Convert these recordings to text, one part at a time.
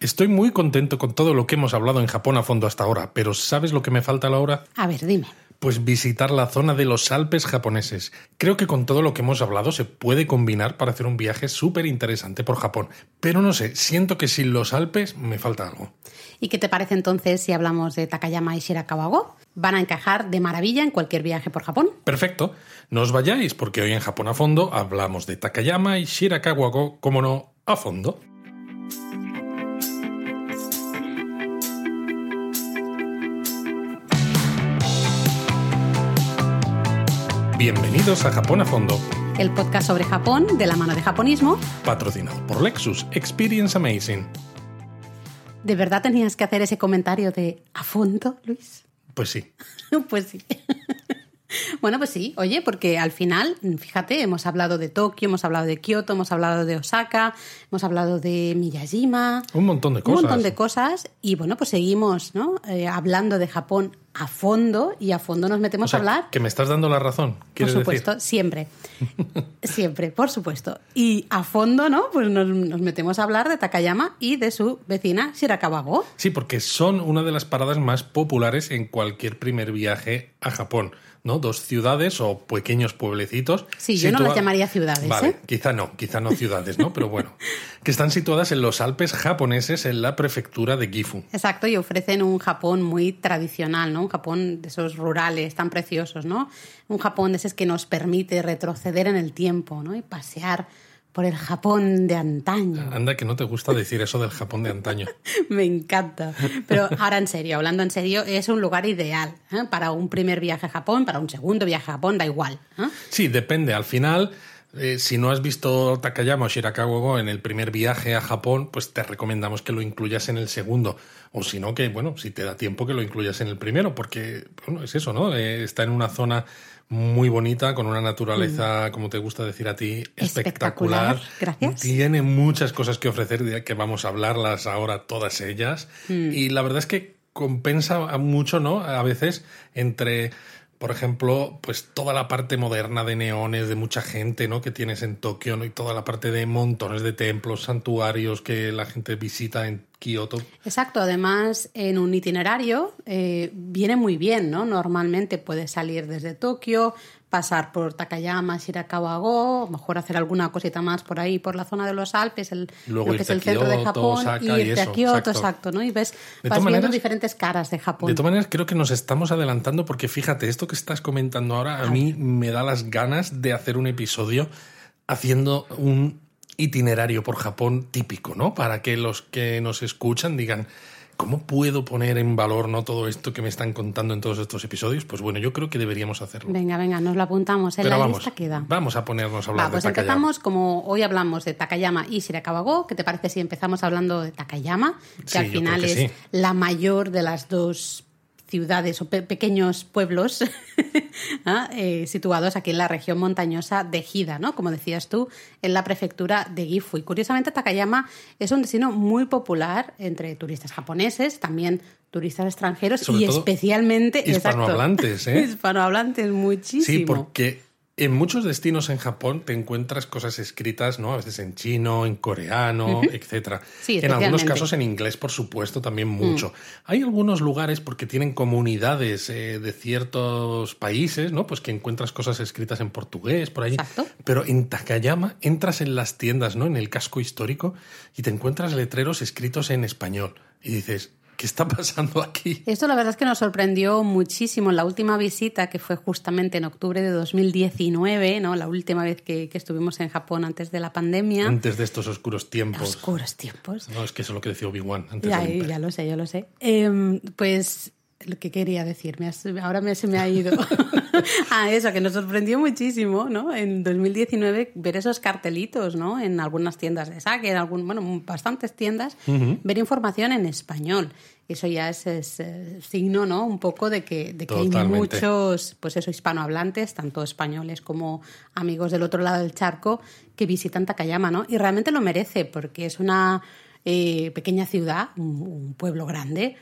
Estoy muy contento con todo lo que hemos hablado en Japón a fondo hasta ahora, pero ¿sabes lo que me falta ahora? A ver, dime. Pues visitar la zona de los Alpes japoneses. Creo que con todo lo que hemos hablado se puede combinar para hacer un viaje súper interesante por Japón. Pero no sé, siento que sin los Alpes me falta algo. ¿Y qué te parece entonces si hablamos de Takayama y Shirakawa-go? Van a encajar de maravilla en cualquier viaje por Japón. Perfecto. No os vayáis porque hoy en Japón a fondo hablamos de Takayama y Shirakawa-go, como no, a fondo. Bienvenidos a Japón a Fondo, El podcast sobre Japón de la mano de japonismo. patrocinado por Lexus Experience Amazing. ¿De verdad tenías que hacer ese comentario de a fondo, Luis? Pues sí, Pues sí. Bueno, pues sí, oye, porque al final, fíjate, hemos hablado de Tokio, hemos hablado de Kioto, hemos hablado de Osaka, hemos hablado de Miyajima, un montón de cosas. un montón de cosas, y bueno, pues seguimos ¿no? Eh, hablando de Japón a fondo, y a fondo nos metemos O sea, a hablar. que me estás dando la razón, Por ¿quieres supuesto, decir? siempre. siempre, por supuesto. Y a fondo, ¿no? Pues nos, nos metemos a hablar de Takayama y de su vecina Shirakawa-go. Sí, porque son una de las paradas más populares en cualquier primer viaje a Japón, ¿no? Dos ciudades o pequeños pueblecitos. Sí, yo no las llamaría ciudades, Vale, ¿eh? quizá no, quizá no ciudades, ¿no? Pero bueno, que están situadas en los Alpes japoneses en la prefectura de Gifu. Exacto, y ofrecen un Japón muy tradicional, ¿no? Un Japón de esos rurales tan preciosos, ¿no? Un Japón de esos que nos permite retroceder en el tiempo, ¿no? Y pasear por el Japón de antaño. Anda que no te gusta decir eso del Japón de antaño. Me encanta. Pero ahora en serio, hablando en serio, es un lugar ideal ¿eh? para un primer viaje a Japón, para un segundo viaje a Japón, da igual. ¿eh? Sí, depende. Al final, eh, si no has visto Takayama o Shirakawa-go en el primer viaje a Japón, pues te recomendamos que lo incluyas en el segundo. O si no, que, bueno, si te da tiempo, que lo incluyas en el primero, porque, bueno, es eso, ¿no? Está en una zona muy bonita, con una naturaleza, como te gusta decir a ti, espectacular. Espectacular, gracias. Tiene muchas cosas que ofrecer, que vamos a hablarlas ahora todas ellas. Mm. Y la verdad es que compensa mucho, ¿no? A veces entre, por ejemplo, pues toda la parte moderna de neones, de mucha gente, ¿no? Que tienes en Tokio, ¿no? Y toda la parte de montones de templos, santuarios que la gente visita en Kioto. Exacto, además en un itinerario eh, viene muy bien, ¿no? Normalmente puedes salir desde Tokio, pasar por Takayama, Shirakawa-go, a mejor hacer alguna cosita más por ahí, por la zona de los Alpes, el, Luego lo que es el a centro de Japón, Osaka y irte eso, a Kioto, exacto. exacto, ¿no? Y ves, vas viendo maneras- diferentes caras de Japón. De todas maneras, creo que nos estamos adelantando porque fíjate, esto que estás comentando ahora a mí me da las ganas de hacer un episodio haciendo un itinerario por Japón típico, ¿no? Para que los que nos escuchan digan, ¿cómo puedo poner en valor no todo esto que me están contando en todos estos episodios? Pues bueno, yo creo que deberíamos hacerlo. Venga, venga, nos lo apuntamos, en Pero la vamos, lista queda. vamos a ponernos a hablar Va, pues de Takayama. empezamos, como hoy hablamos de Takayama y Shirakawa-go, ¿qué te parece si empezamos hablando de Takayama? Que Sí, al final es sí. la mayor de las dos ciudades o pe- pequeños pueblos ¿ah? Eh, situados aquí en la región montañosa de Hida, ¿no? Como decías tú, en la prefectura de Gifu. Y curiosamente Takayama es un destino muy popular entre turistas japoneses, también turistas extranjeros Sobre y especialmente exacto, hispanohablantes, ¿eh? hispanohablantes muchísimo. Sí, porque en muchos destinos en Japón te encuentras cosas escritas, ¿no? A veces en chino, en coreano, etcétera. Sí, en algunos casos en inglés, por supuesto, también mucho. Hay algunos lugares porque tienen comunidades eh, de ciertos países, ¿no? Pues que encuentras cosas escritas en portugués, por ahí. Exacto. Pero en Takayama entras en las tiendas, ¿no? En el casco histórico y te encuentras letreros escritos en español y dices, ¿qué está pasando aquí? Esto la verdad es que nos sorprendió muchísimo en la última visita, que fue justamente en octubre de 2019, ¿no? la última vez que, que estuvimos en Japón antes de la pandemia. Antes de estos oscuros tiempos. Oscuros tiempos. No, es que eso es lo que decía Obi-Wan antes Ya, Imperio. ya lo sé, yo lo sé. Em, pues lo que quería decir, me has- ahora me, se me ha ido. ah, eso, que nos sorprendió muchísimo, ¿no? En 2019 ver esos cartelitos, ¿no? En algunas tiendas de saque, en algún, bueno, bastantes tiendas, ver información en español. Eso ya es, es, eh, signo, ¿no? Un poco de que, de que hay muchos, pues eso, hispanohablantes, tanto españoles como amigos del otro lado del charco, que visitan Takayama, ¿no? Y realmente lo merece, porque es una eh, pequeña ciudad, un, un pueblo grande,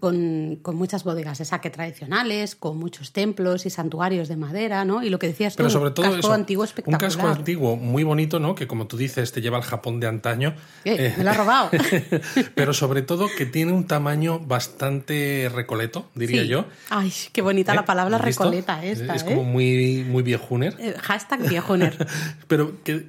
con, con muchas bodegas de saque tradicionales, con muchos templos y santuarios de madera, ¿no? Y lo que decías tú, Pero sobre todo casco eso, antiguo un espectacular. casco antiguo muy bonito, ¿no? Que como tú dices, te lleva al Japón de antaño. Eh, me lo ha robado. pero sobre todo que tiene un tamaño bastante recoleto, diría Sí. yo. Ay, qué bonita la ¿Eh? palabra ¿Has visto? recoleta esta, Es ¿eh? como muy, muy viejuner. Eh, Hashtag viejoner. pero que,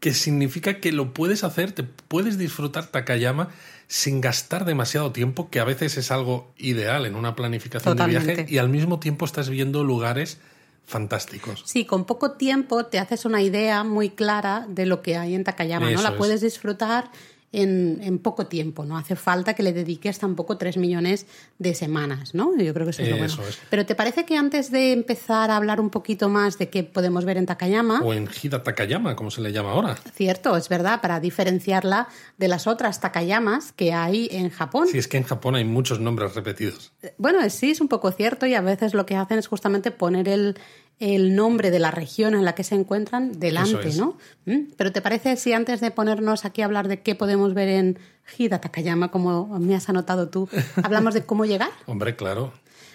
que significa que lo puedes hacer, te puedes disfrutar Takayama sin gastar demasiado tiempo, que a veces es algo ideal en una planificación de viaje, y al mismo tiempo estás viendo lugares fantásticos. Sí, con poco tiempo te haces una idea muy clara de lo que hay en Takayama, ¿no? La es. puedes disfrutar en, en poco tiempo, no hace falta que le dediques tampoco tres millones de semanas, ¿no? Yo creo que eso es lo Eso bueno. es. Pero ¿te parece que antes de empezar a hablar un poquito más de qué podemos ver en Takayama, O en Hida Takayama, como se le llama ahora. cierto, es verdad, para diferenciarla de las otras Takayamas que hay en Japón? Si es que en Japón hay muchos nombres repetidos. Bueno, sí, es un poco cierto y a veces lo que hacen es justamente poner el, el nombre de la región en la que se encuentran delante, es. ¿no? ¿Mm? Pero ¿te parece si antes de ponernos aquí a hablar de qué podemos ver en Hida Takayama, como me has anotado tú, hablamos de cómo llegar? Hombre, claro.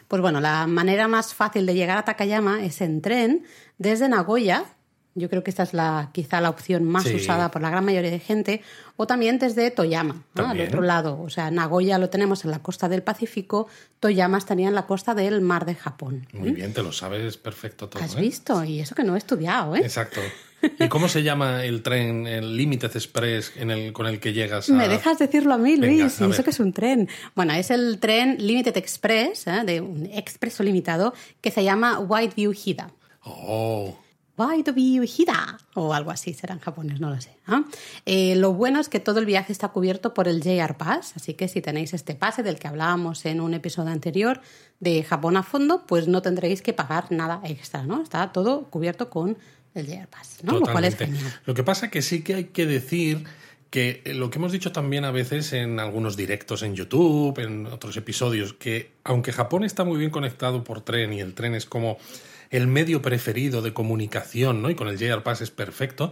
Pues bueno, la manera más fácil de llegar a Takayama es en tren desde Nagoya. Yo creo que esta es la, quizá la opción más Sí. usada por la gran mayoría de gente. O también desde Toyama, ¿no? al otro lado. O sea, Nagoya lo tenemos en la costa del Pacífico, Toyama estaría en la costa del Mar de Japón. Muy bien, te lo sabes perfecto todo. ¿Has ¿eh? visto? Y eso que no he estudiado, ¿eh? Exacto. ¿Y cómo se llama el tren, el Limited Express en el, con el que llegas a... ¿Me dejas decirlo a mí, Venga, Luis? a ¿Y ver. eso que es un tren? Bueno, es el tren Limited Express, ¿eh? de un expreso limitado, que se llama Whiteview Hida. Oh, Whiteview Hida o algo así, será en japonés, no lo sé. ¿ah? Eh, lo bueno es que todo el viaje está cubierto por el JR Pass, así que si tenéis este pase del que hablábamos en un episodio anterior de Japón a fondo, pues no tendréis que pagar nada extra, ¿no? Está todo cubierto con el JR Pass, ¿no? Lo cual es genial. Lo que pasa que sí que hay que decir que lo que hemos dicho también a veces en algunos directos en YouTube, en otros episodios, que aunque Japón está muy bien conectado por tren y el tren es como el medio preferido de comunicación, ¿no? Y con el JR Pass es perfecto.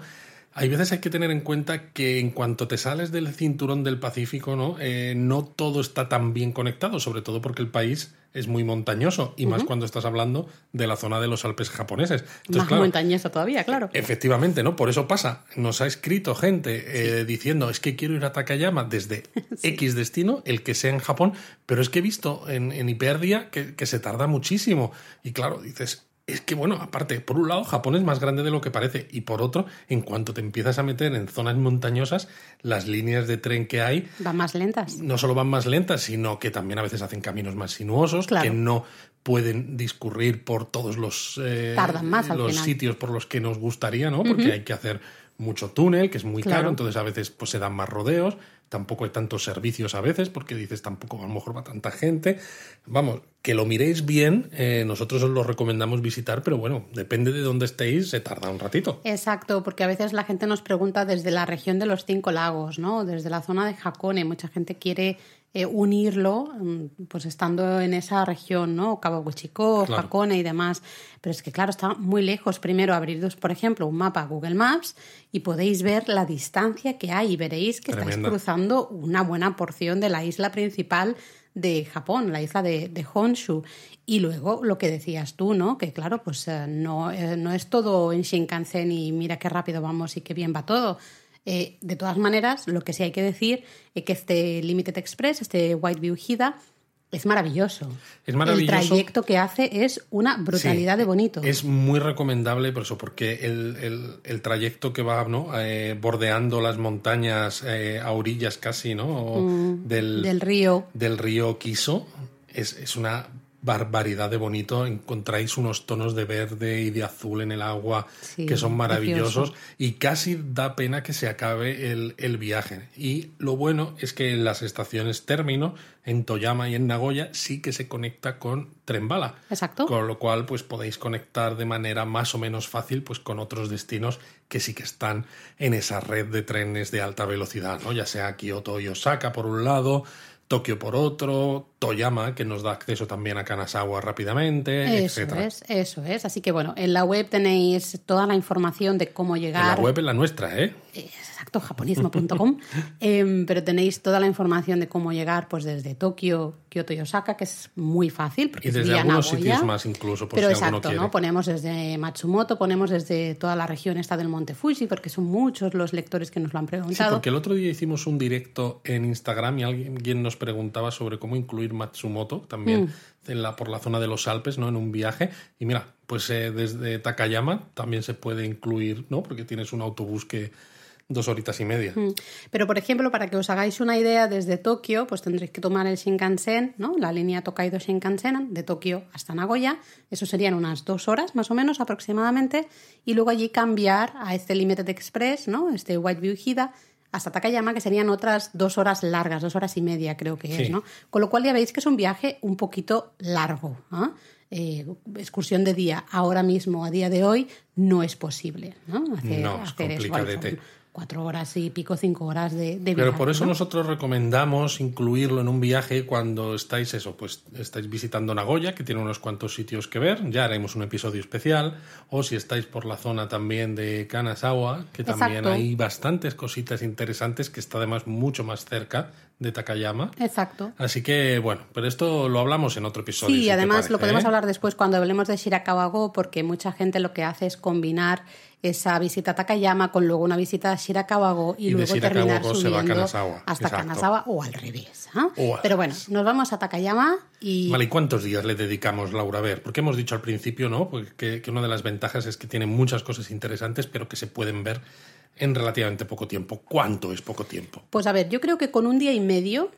Hay veces hay que tener en cuenta que en cuanto te sales del cinturón del Pacífico, ¿no? Eh, no todo está tan bien conectado, sobre todo porque el país es muy montañoso y más cuando estás hablando de la zona de los Alpes japoneses. Entonces, Más claro, montañoso todavía, claro. Efectivamente, ¿no? Por eso pasa. Nos ha escrito gente eh, diciendo, es que quiero ir a Takayama desde X destino, el que sea en Japón, pero es que he visto en, en que se tarda muchísimo. Y claro, dices, es que bueno, aparte, por un lado, Japón es más grande de lo que parece, y por otro, en cuanto te empiezas a meter en zonas montañosas, las líneas de tren que hay Van más lentas. no solo van más lentas, sino que también a veces hacen caminos más sinuosos, Claro. que no pueden discurrir por todos los, eh, más los sitios por los que nos gustaría, ¿no? Porque hay que hacer mucho túnel, que es muy Claro. caro, entonces a veces pues se dan más rodeos, tampoco hay tantos servicios a veces, porque dices tampoco a lo mejor va tanta gente. Vamos, que lo miréis bien, eh, nosotros os lo recomendamos visitar, pero bueno, depende de dónde estéis, se tarda un ratito. Exacto, porque a veces la gente nos pregunta desde la región de los cinco lagos, ¿no? Desde la zona de Hakone. Mucha gente quiere eh, unirlo, mm, pues estando en esa región, ¿no? Kawaguchiko, Claro. Hakone y demás. Pero es que, claro, está muy lejos. Primero, abriros, por ejemplo, un mapa Google Maps y podéis ver la distancia que hay y veréis que estáis cruzando una buena porción de la isla principal de Japón, la isla de, de Honshu. Y luego lo que decías tú, ¿no? Que claro, pues eh, no, eh, no es todo en Shinkansen y mira qué rápido vamos y qué bien va todo. Eh, de todas maneras, lo que sí hay que decir es que este Limited Express, este Whiteview Hida, es maravilloso. Es maravilloso. El trayecto que hace es una brutalidad Sí, de bonito. Es muy recomendable por eso, porque el, el- el trayecto que va ¿no? Eh, bordeando las montañas eh, a orillas casi ¿no? O del, Mm, del río. del río Kiso es, es una barbaridad de bonito. Encontráis unos tonos de verde y de azul en el agua Sí, que son maravillosos precioso. y casi da pena que se acabe el, el viaje. Y lo bueno es que en las estaciones término, en Toyama y en Nagoya, sí que se conecta con tren bala. Exacto. Con lo cual, pues podéis conectar de manera más o menos fácil pues, con otros destinos que sí que están en esa red de trenes de alta velocidad, ¿no? Ya sea Kioto y Osaka por un lado, Tokio por otro, Toyama, que nos da acceso también a Kanazawa rápidamente, Eso etc. es, eso es. Así que bueno, en la web tenéis toda la información de cómo En llegar. la web es la nuestra, ¿eh? Exacto, japonismo.com. Em, pero tenéis toda la información de cómo llegar pues desde Tokio, Kioto y Osaka, que es muy fácil. Porque Y es desde algunos Nagoya. sitios más incluso, por Pero si exacto, quiere. ¿no? Ponemos desde Matsumoto, ponemos desde toda la región esta del Monte Fuji, porque son muchos los lectores que nos lo han Sí, preguntado. porque el otro día hicimos un directo en Instagram y alguien nos preguntaba sobre cómo incluir Matsumoto también Mm. en la, por la zona de los Alpes, ¿no? En un viaje. Y mira, pues eh, desde Takayama también se puede incluir, ¿no? Porque tienes un autobús que dos horitas y media. Mm. Pero, por ejemplo, para que os hagáis una idea, desde Tokio, pues tendréis que tomar el Shinkansen, ¿no? La línea Tokaido Shinkansen, de Tokio hasta Nagoya. Eso serían unas dos horas, más o menos, aproximadamente. Y luego allí cambiar a este Limited Express, ¿no? Este Whiteview Hida, hasta Takayama, que serían otras dos horas largas, dos horas y media, creo que Sí. es, ¿no? Con lo cual ya veis que es un viaje un poquito largo, ¿ah? Eh, excursión de día ahora mismo, a día de hoy, no es posible, ¿no? Hacer, No, hacer complicadete. Cuatro horas y pico, cinco horas de, de Pero viaje, por eso ¿no? nosotros recomendamos incluirlo en un viaje cuando estáis eso, pues estáis visitando Nagoya, que tiene unos cuantos sitios que ver, ya haremos un episodio especial, o si estáis por la zona también de Kanazawa, que también Exacto. hay bastantes cositas interesantes, que está además mucho más cerca de Takayama. Exacto. Así que bueno, pero esto lo hablamos en otro episodio. Sí, si además parece, lo podemos ¿eh? hablar después cuando hablemos de Shirakawa-go, porque mucha gente lo que hace es combinar esa visita a Takayama con luego una visita a Shirakawa-go y, Y luego terminar se va a subiendo Kanazawa, hasta exacto. Kanazawa o al revés. ¿ah? O al Pero bueno, nos vamos a Takayama y Vale, ¿y cuántos días le dedicamos, Laura? A ver, porque hemos dicho al principio, ¿no? Porque que, que una de las ventajas es que tiene muchas cosas interesantes, pero que se pueden ver en relativamente poco tiempo. ¿Cuánto es poco tiempo? pues a ver, yo creo que con un día y medio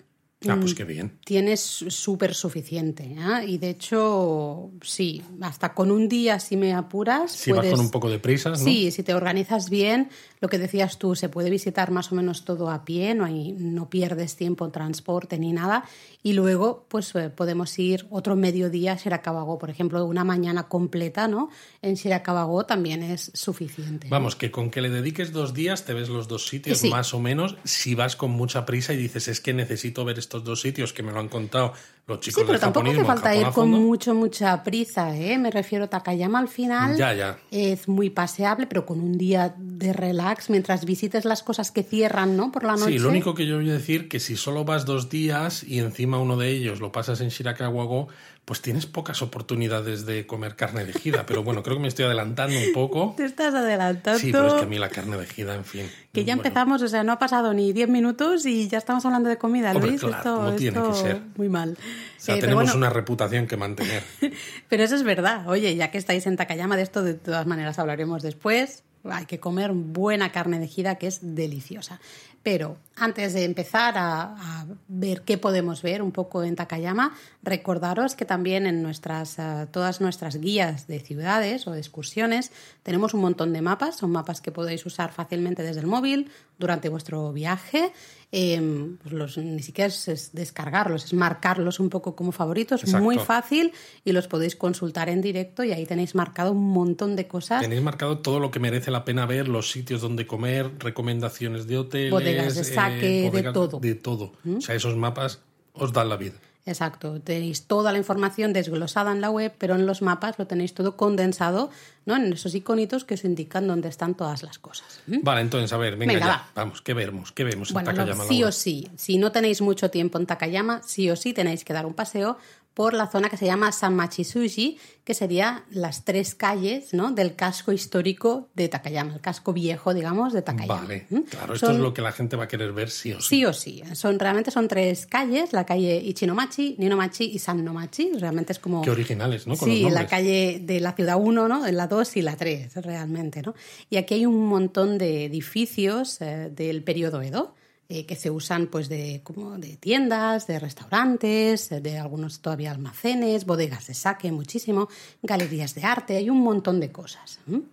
Ah, Mm. pues qué bien. tienes súper suficiente. ¿ah? Y de hecho, sí, hasta con un día si me apuras. Si vas puedes- con un poco de prisas, ¿no? Sí, si te organizas bien, lo que decías tú, se puede visitar más o menos todo a pie, no, hay, no pierdes tiempo en transporte ni nada. Y luego, pues eh, podemos ir otro mediodía a Shirakawa-go, por ejemplo, una mañana completa, ¿no? En Shirakawa-go también es suficiente. Vamos, que con que le dediques dos días te ves los dos sitios Sí. más o menos. Si vas con mucha prisa y dices, es que necesito ver estos dos sitios que me lo han contado los chicos Sí, pero del tampoco hace falta ir con mucho, mucha prisa, ¿eh? Me refiero a Takayama al final. Ya, ya. Es muy paseable, pero con un día de relax mientras visites las cosas que cierran, ¿no? Por la noche. Sí, lo único que yo voy a decir que si solo vas dos días y encima uno de ellos lo pasas en Shirakawa-go, pues tienes pocas oportunidades de comer carne de jida. Pero bueno, creo que me estoy adelantando un poco. Te estás adelantando. Sí, pero es que a mí la carne de jida, en fin. Que ya bueno. empezamos, o sea, no ha pasado ni 10 minutos y ya estamos hablando de comida, Hombre, Luis. claro, esto como tiene esto que ser. muy mal. O sea, Eh, tenemos bueno, una reputación que mantener. pero eso es verdad. Oye, ya que estáis en Takayama, de esto de todas maneras hablaremos después. Hay que comer buena carne de jida que es deliciosa. Pero antes de empezar a, a ver qué podemos ver un poco en Takayama, recordaros que también en nuestras, eh, todas nuestras guías de ciudades o de excursiones tenemos un montón de mapas. Son mapas que podéis usar fácilmente desde el móvil durante vuestro viaje. Eh, pues los, ni siquiera es, es descargarlos, es marcarlos un poco como favoritos. Exacto. Muy fácil y los podéis consultar en directo y ahí tenéis marcado un montón de cosas. Tenéis marcado todo lo que merece la pena ver, los sitios donde comer, recomendaciones de hoteles, Bodegas de saque, de todo. ¿Mm? De todo. O sea, esos mapas os dan la vida. Exacto, tenéis toda la información desglosada en la web, pero en los mapas lo tenéis todo condensado, ¿no? En esos iconitos que os indican dónde están todas las cosas. ¿Mm? Vale, entonces, a ver, venga, Venga, ya. va. Vamos, ¿qué vemos? ¿Qué vemos en lo- Takayama? sí o sí, si no tenéis mucho tiempo en Takayama, sí o sí tenéis que dar un paseo por la zona que se llama Sanmachisuji, que sería las tres calles ¿no? del casco histórico de Takayama, el casco viejo, digamos, de Takayama. Vale, ¿Mm? claro, esto Son- es lo que la gente va a querer ver sí o sí. Sí o sí. Son, realmente son tres calles, la calle Ichinomachi, Ninomachi y Sannomachi. Realmente es como... Qué originales, ¿no? Con sí, los la calle de la ciudad 1, ¿no? La 2 y la 3, realmente, ¿no? Y aquí hay un montón de edificios eh, del periodo Edo eh, que se usan pues de, como de tiendas, de restaurantes, eh, de algunos todavía almacenes, bodegas de saque, muchísimo, galerías de arte, hay un montón de cosas. ¿m?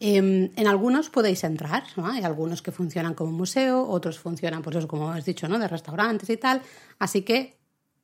Eh, en algunos podéis entrar, ¿no? hay algunos que funcionan como museo, otros funcionan, pues eso, como has dicho, ¿no? de restaurantes y tal. Así que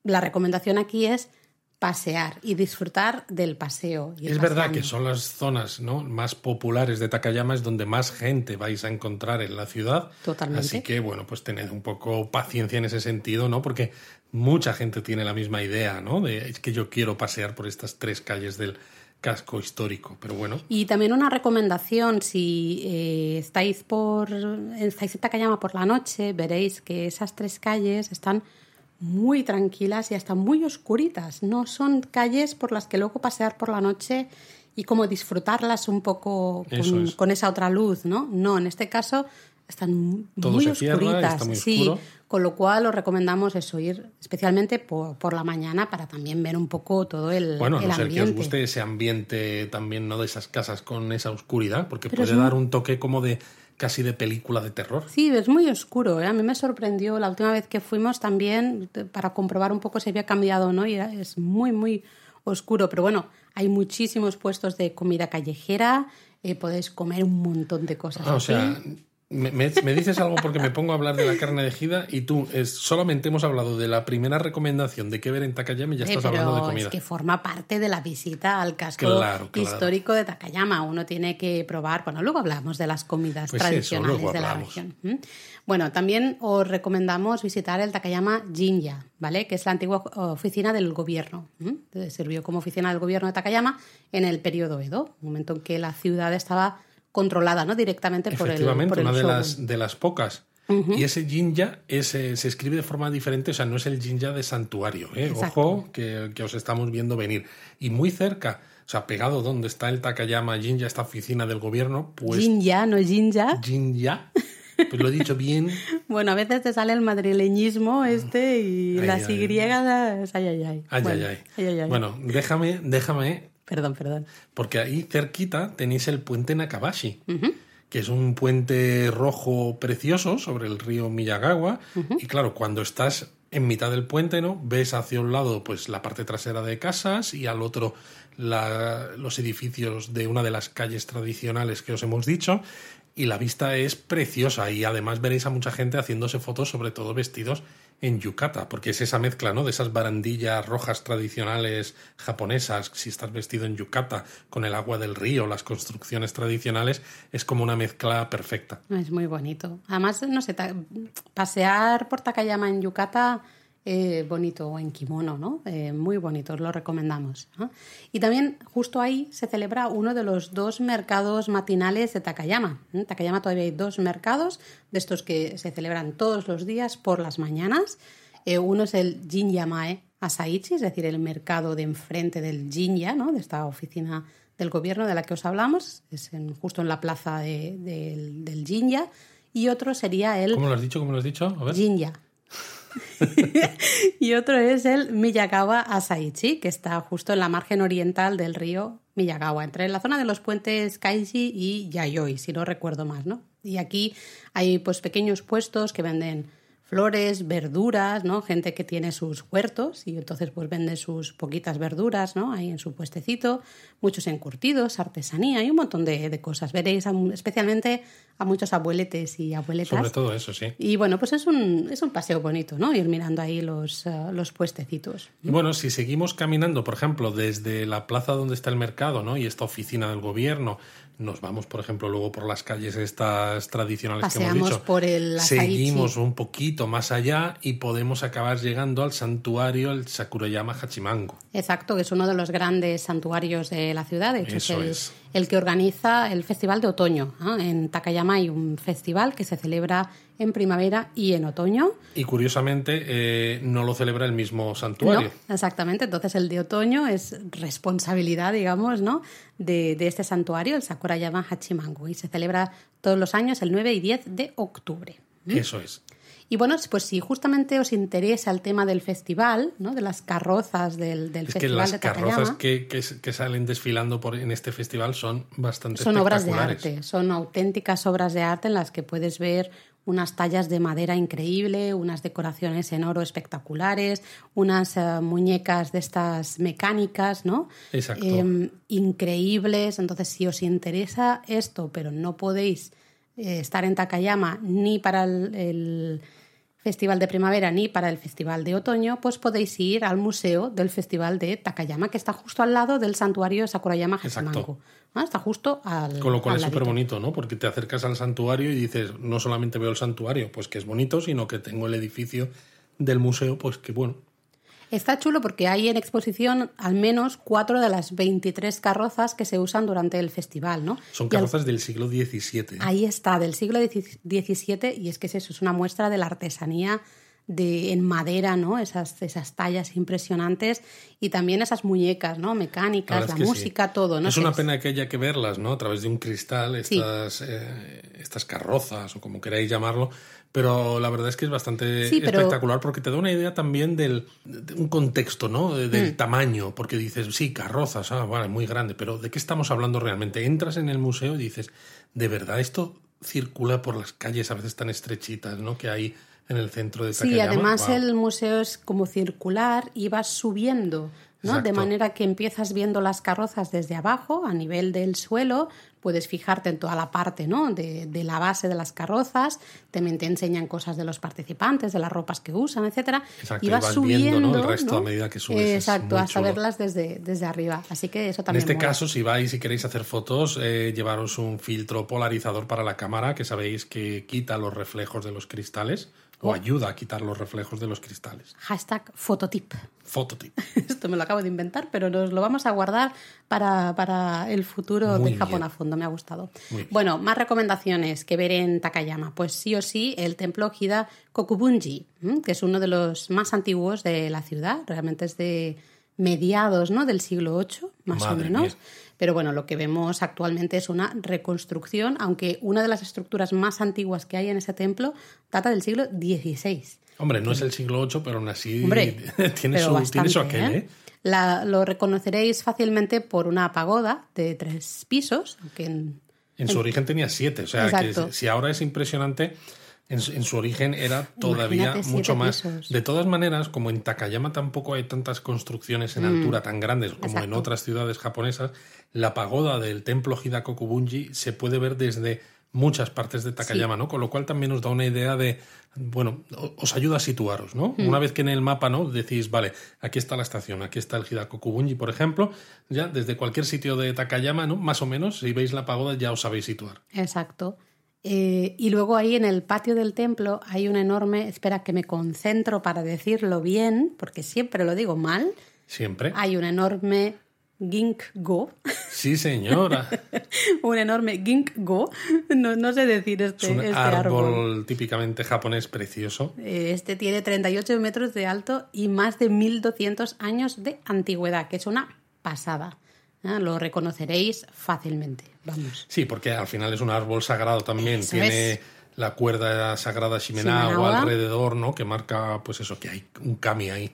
la recomendación aquí es pasear y disfrutar del paseo. es verdad que son las zonas ¿no? más populares de Takayama, es donde más gente vais a encontrar en la ciudad. Totalmente. Así que, bueno, pues tened un poco paciencia en ese sentido, ¿no? Porque mucha gente tiene la misma idea, ¿no? De es que yo quiero pasear por estas tres calles del casco histórico, pero bueno. Y también una recomendación, si eh, estáis por estáis en Takayama por la noche, veréis que esas tres calles están muy tranquilas y hasta muy oscuritas. No son calles por las que luego pasear por la noche y como disfrutarlas un poco con, esa otra luz, ¿no? No, en este caso están muy oscuritas. sí, con lo cual os recomendamos eso, ir especialmente por, la mañana para también ver un poco todo el, bueno, no sé que os guste ese ambiente también, ¿no? De esas casas con esa oscuridad, porque puede dar un toque como de casi de película de terror. Sí, es muy oscuro. ¿eh? A mí me sorprendió la última vez que fuimos también para comprobar un poco si había cambiado o no. Y es muy, muy oscuro. Pero bueno, hay muchísimos puestos de comida callejera. Eh, podéis comer un montón de cosas. Ah, o sea, me, dices algo porque me pongo a hablar de la carne de y tú es, solamente hemos hablado de la primera recomendación de qué ver en Takayama y ya estás hablando de comida. Es que forma parte de la visita al casco histórico de Takayama. Uno tiene que probar. Bueno, luego hablamos de las comidas pues tradicionales de la región. Bueno, también os recomendamos visitar el Takayama Jinja, ¿vale? Que es la antigua oficina del gobierno. Sirvió como oficina del gobierno de Takayama en el periodo Edo, momento en que la ciudad estaba controlada ¿no? directamente por el Efectivamente, una de las, de las pocas. Y ese jinja se escribe de forma diferente, o sea, no es el jinja de santuario. ¿eh? Ojo, que, os estamos viendo venir. Y muy cerca, o sea, pegado donde está el Takayama Jinja, esta oficina del gobierno, pues... Jinja, no jinja. Jinja. Pues lo he dicho bien. bueno, a veces te sale el madrileñismo este y las Y. Ay, ay, ay. Ay, ay, ay. Bueno, déjame, déjame Perdón, perdón. Porque ahí cerquita tenéis el puente Nakabashi, que es un puente rojo precioso sobre el río Miyagawa. Y claro, cuando estás en mitad del puente, ¿no? Ves hacia un lado pues la parte trasera de casas y al otro los edificios de una de las calles tradicionales que os hemos dicho. Y la vista es preciosa y además veréis a mucha gente haciéndose fotos, sobre todo vestidos en yukata, porque es esa mezcla, ¿no? De esas barandillas rojas tradicionales japonesas, si estás vestido en yukata, con el agua del río, las construcciones tradicionales, es como una mezcla perfecta. Es muy bonito. Además, no sé, pasear por Takayama en yukata eh, bonito o en kimono, ¿no? Eh, muy bonito, lo recomendamos. Y también justo ahí se celebra uno de los dos mercados matinales de Takayama. En Takayama todavía hay dos mercados de estos que se celebran todos los días por las mañanas. Eh, uno es el Jinyamae Asaichi, es decir, el mercado de enfrente del Jinya, ¿no? de esta oficina del gobierno de la que os hablamos, es justo en la plaza del, del Jinya. Y otro sería el... ¿Cómo lo has dicho? ¿Cómo lo has dicho? A Jinya. y otro es el Miyagawa Asaichi, que está justo en la margen oriental del río Miyagawa, entre la zona de los puentes Kaiji y Yayoi, si no recuerdo más, ¿no? Y aquí hay pues pequeños puestos que venden flores, verduras, ¿no? Gente que tiene sus huertos y entonces pues vende sus poquitas verduras, ¿no? Ahí en su puestecito, muchos encurtidos, artesanía y un montón de, cosas. Veréis especialmente a muchos abueletes y abueletas. Sobre todo eso, sí. Y bueno, pues es un, es un paseo bonito, ¿no? Ir mirando ahí los, uh, los puestecitos. Bueno, si seguimos caminando, por ejemplo, desde la plaza donde está el mercado, ¿no? Y esta oficina del gobierno, nos vamos, por ejemplo, luego por las calles estas tradicionales que hemos dicho. por el Seguimos un poquito más allá y podemos acabar llegando al santuario, el Sakurayama Hachimango. Exacto, que es uno de los grandes santuarios de la ciudad. De hecho, es el, que organiza el Festival de Otoño. En Takayama hay un festival que se celebra en primavera y en otoño. Y curiosamente eh, no lo celebra el mismo santuario. exactamente. Entonces el de otoño es responsabilidad, digamos, ¿no? de, este santuario, el Sakurayama Hachimangu, y se celebra todos los años el 9 y 10 de octubre. Eso es. Y bueno, pues si justamente os interesa el tema del festival, ¿no? de las carrozas del, del es festival que las carrozas que, que, salen desfilando por, en este festival son bastante Son obras de arte, son auténticas obras de arte en las que puedes ver unas tallas de madera increíble, unas decoraciones en oro espectaculares, unas eh, muñecas de estas mecánicas, ¿no? Exacto. Em, increíbles. Entonces, si os interesa esto, pero no podéis eh, estar en Takayama ni para el festival de primavera ni para el festival de otoño, pues podéis ir al museo del festival de Takayama, que está justo al lado del santuario Sakurayama Hasemangu. ¿Ah? Está justo al Con lo cual al es súper bonito, ¿no? Porque te acercas al santuario y dices, no solamente veo el santuario, pues que es bonito, sino que tengo el edificio del museo, pues que bueno. Está chulo porque hay en exposición al menos cuatro de las 23 carrozas que se usan durante el festival, ¿no? Son al- carrozas del siglo XVII. Ahí está, del siglo XVII, y es que es eso, es una muestra de la artesanía de, en madera, ¿no? Esas, esas tallas impresionantes y también esas muñecas, ¿no? Mecánicas, la, sí. música, todo, ¿no? Es una pena que haya que verlas, ¿no? A través de un cristal, Sí. estas, eh, estas carrozas o como queráis llamarlo. Pero la verdad es que es bastante Sí, pero- espectacular porque te da una idea también del, de un contexto, ¿no? De- Del Mm. tamaño. Porque dices, sí, carrozas, ah, vale, muy grande. Pero ¿de qué estamos hablando realmente? Entras en el museo y dices, ¿de verdad esto circula por las calles a veces tan estrechitas, ¿no? Que hay en el centro de Sí, Takayama? además Guau. el museo es como circular y vas subiendo, ¿no? De manera que empiezas viendo las carrozas desde abajo, a nivel del suelo, puedes fijarte en toda la parte, ¿no? De, de la base de las carrozas, también te enseñan cosas de los participantes, de las ropas que usan, etcétera, Exacto, y y vas vas subiendo, viendo, ¿no? el resto a medida que subes, es Exacto, hasta chulo. verlas desde, desde arriba. Así que eso En también este mola. caso, si vais y queréis hacer fotos, eh, llevaros un filtro polarizador para la cámara, que sabéis que quita los reflejos de los cristales o ayuda a quitar los reflejos de los cristales. Hashtag fototip. Fototip. Esto me lo acabo de inventar, pero nos lo vamos a guardar para, para el futuro Muy de Japón bien. a fondo. Me ha gustado. Bueno, más recomendaciones que ver en Takayama. Pues sí o sí, el templo Hida Kokubunji, que es uno de los más antiguos de la ciudad. Realmente es de mediados ¿no? del siglo VIII, más o menos. mía. Pero bueno, lo que vemos actualmente es una reconstrucción, aunque una de las estructuras más antiguas que hay en ese templo data del siglo XVI. Hombre, no es el siglo VIII, pero aún así Hombre, tiene, su, tiene su aquel, ¿eh? ¿eh? La- lo reconoceréis fácilmente por una pagoda de tres pisos, aunque en- En su origen tenía siete, o sea que si ahora es impresionante, en su, en su origen era todavía Imagínate mucho más. pisos. De todas maneras, como en Takayama tampoco hay tantas construcciones en altura tan grandes como en Mm. otras ciudades japonesas, la pagoda del templo Hidakokubunji se puede ver desde muchas partes de Takayama, ¿no? Con lo cual también os da una idea de, bueno, os ayuda a situaros, ¿no? Mm. Una vez que en el mapa, ¿no? Decís, vale, aquí está la estación, aquí está el Hidakokubunji, por ejemplo, ya desde cualquier sitio de Takayama, ¿no? Más o menos, si veis la pagoda ya os sabéis situar. exacto. Eh, y luego ahí en el patio del templo hay un enorme, espera que me concentro para decirlo bien, porque siempre lo digo mal, Siempre. hay un enorme ginkgo, Sí, señora. un enorme ginkgo, no, no sé decir este, Es un este árbol, árbol. típicamente japonés precioso. Eh, Este tiene 38 metros de alto y más de 1200 años de antigüedad, que es una pasada. ¿Eh? Lo reconoceréis fácilmente. Vamos. Sí, porque al final es un árbol sagrado también. Eso Tiene es. la cuerda sagrada Shimenawa Shimenawa. alrededor, ¿no? Que marca, pues eso, que hay un kami ahí.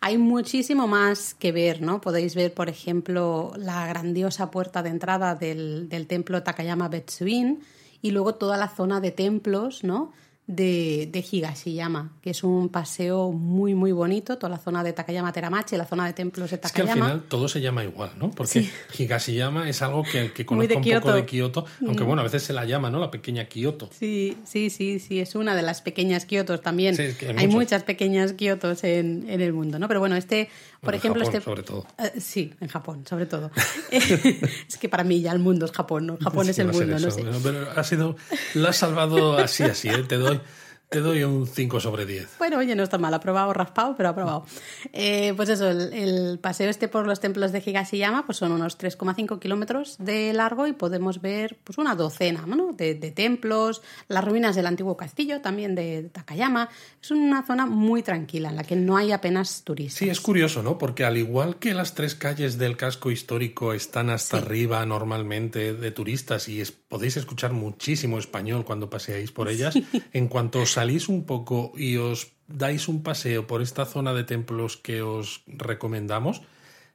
Hay muchísimo más que ver, ¿no? Podéis ver, por ejemplo, la grandiosa puerta de entrada del, del templo Takayama Betsuin y luego toda la zona de templos, ¿no? De, de Higashiyama, que es un paseo muy, muy bonito, toda la zona de Takayama Teramachi, la zona de templos de Es que al Takayama. final todo se llama igual, ¿no? Porque Higashiyama es algo que que de un poco de Kioto, aunque bueno, a veces se la llama, ¿no? La pequeña Kioto. Sí, sí, sí, sí, es una de las pequeñas Kiotos también. Sí, es que hay muchas pequeñas Kiotos en, en el mundo, ¿no? Pero bueno, este, por Bueno, en ejemplo, Japón, este... sobre todo. Eh, sí, en Japón, sobre todo. es que para mí ya el mundo es Japón, ¿no? Japón es Sí, el mundo, no sé. Pero ha sido, lo has salvado así, así, ¿eh? Te doy, te doy un 5 sobre 10. Bueno, oye, no está mal, aprobado, raspado, pero aprobado. Eh, pues eso, el, el paseo este por los templos de Higashiyama pues son unos 3,5 kilómetros de largo y podemos ver pues una docena ¿no? de, de templos, las ruinas del antiguo castillo también de Takayama. Es una zona muy tranquila en la que no hay apenas turistas. Sí, es curioso, ¿no? Porque al igual que las tres calles del casco histórico están hasta arriba normalmente de turistas y es- podéis escuchar muchísimo español cuando paseáis por ellas, en cuanto os salís un poco y os dais un paseo por esta zona de templos que os recomendamos,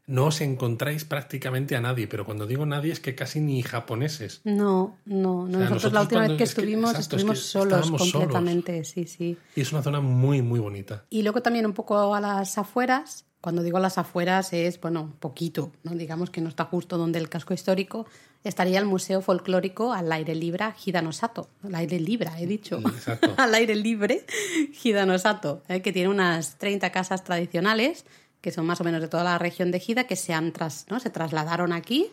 no os encontráis prácticamente a nadie, pero cuando digo nadie es que casi ni japoneses. No, no, no. sea, nosotros, nosotros la última vez que es que- estuvimos exacto, es que estuvimos solos. completamente, sí, sí. Y es una zona muy, muy bonita. Y luego también un poco a las afueras Cuando digo las afueras es, bueno, poquito, ¿no? digamos que no está justo donde el casco histórico, estaría el Museo Folclórico al aire libre Gidanosato. Al aire libre, he dicho. al aire libre Gidanosato, ¿eh? que tiene unas 30 casas tradicionales, que son más o menos de toda la región de Gida, que se, han tras, ¿no? se trasladaron aquí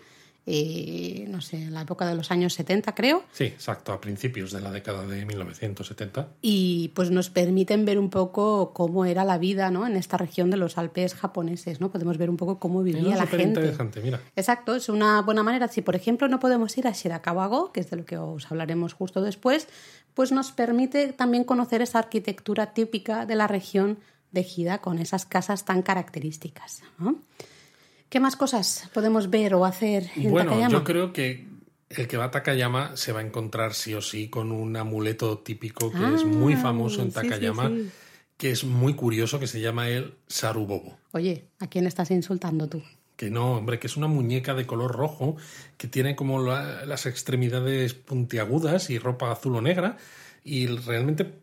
eh, no sé, en la época de los años 70, creo. Sí, exacto, a principios de la década de 1970. Y pues nos permiten ver un poco cómo era la vida ¿no? en esta región de los Alpes japoneses, ¿no? Podemos ver un poco cómo vivía la gente. interesante, mira. Exacto, es una buena manera. Si, por ejemplo, no podemos ir a Shirakawago, que es de lo que os hablaremos justo después, pues nos permite también conocer esa arquitectura típica de la región de Hida con esas casas tan características. ¿no? ¿Qué más cosas podemos ver o hacer en bueno, yo creo que el que va a Takayama se va a encontrar sí o sí con un amuleto típico que es muy ah, famoso en Takayama, que es muy curioso, que se llama el Sarubobo. Oye, ¿a quién estás insultando tú? Que no, hombre, que es una muñeca de color rojo que tiene como las extremidades puntiagudas y ropa azul o negra y realmente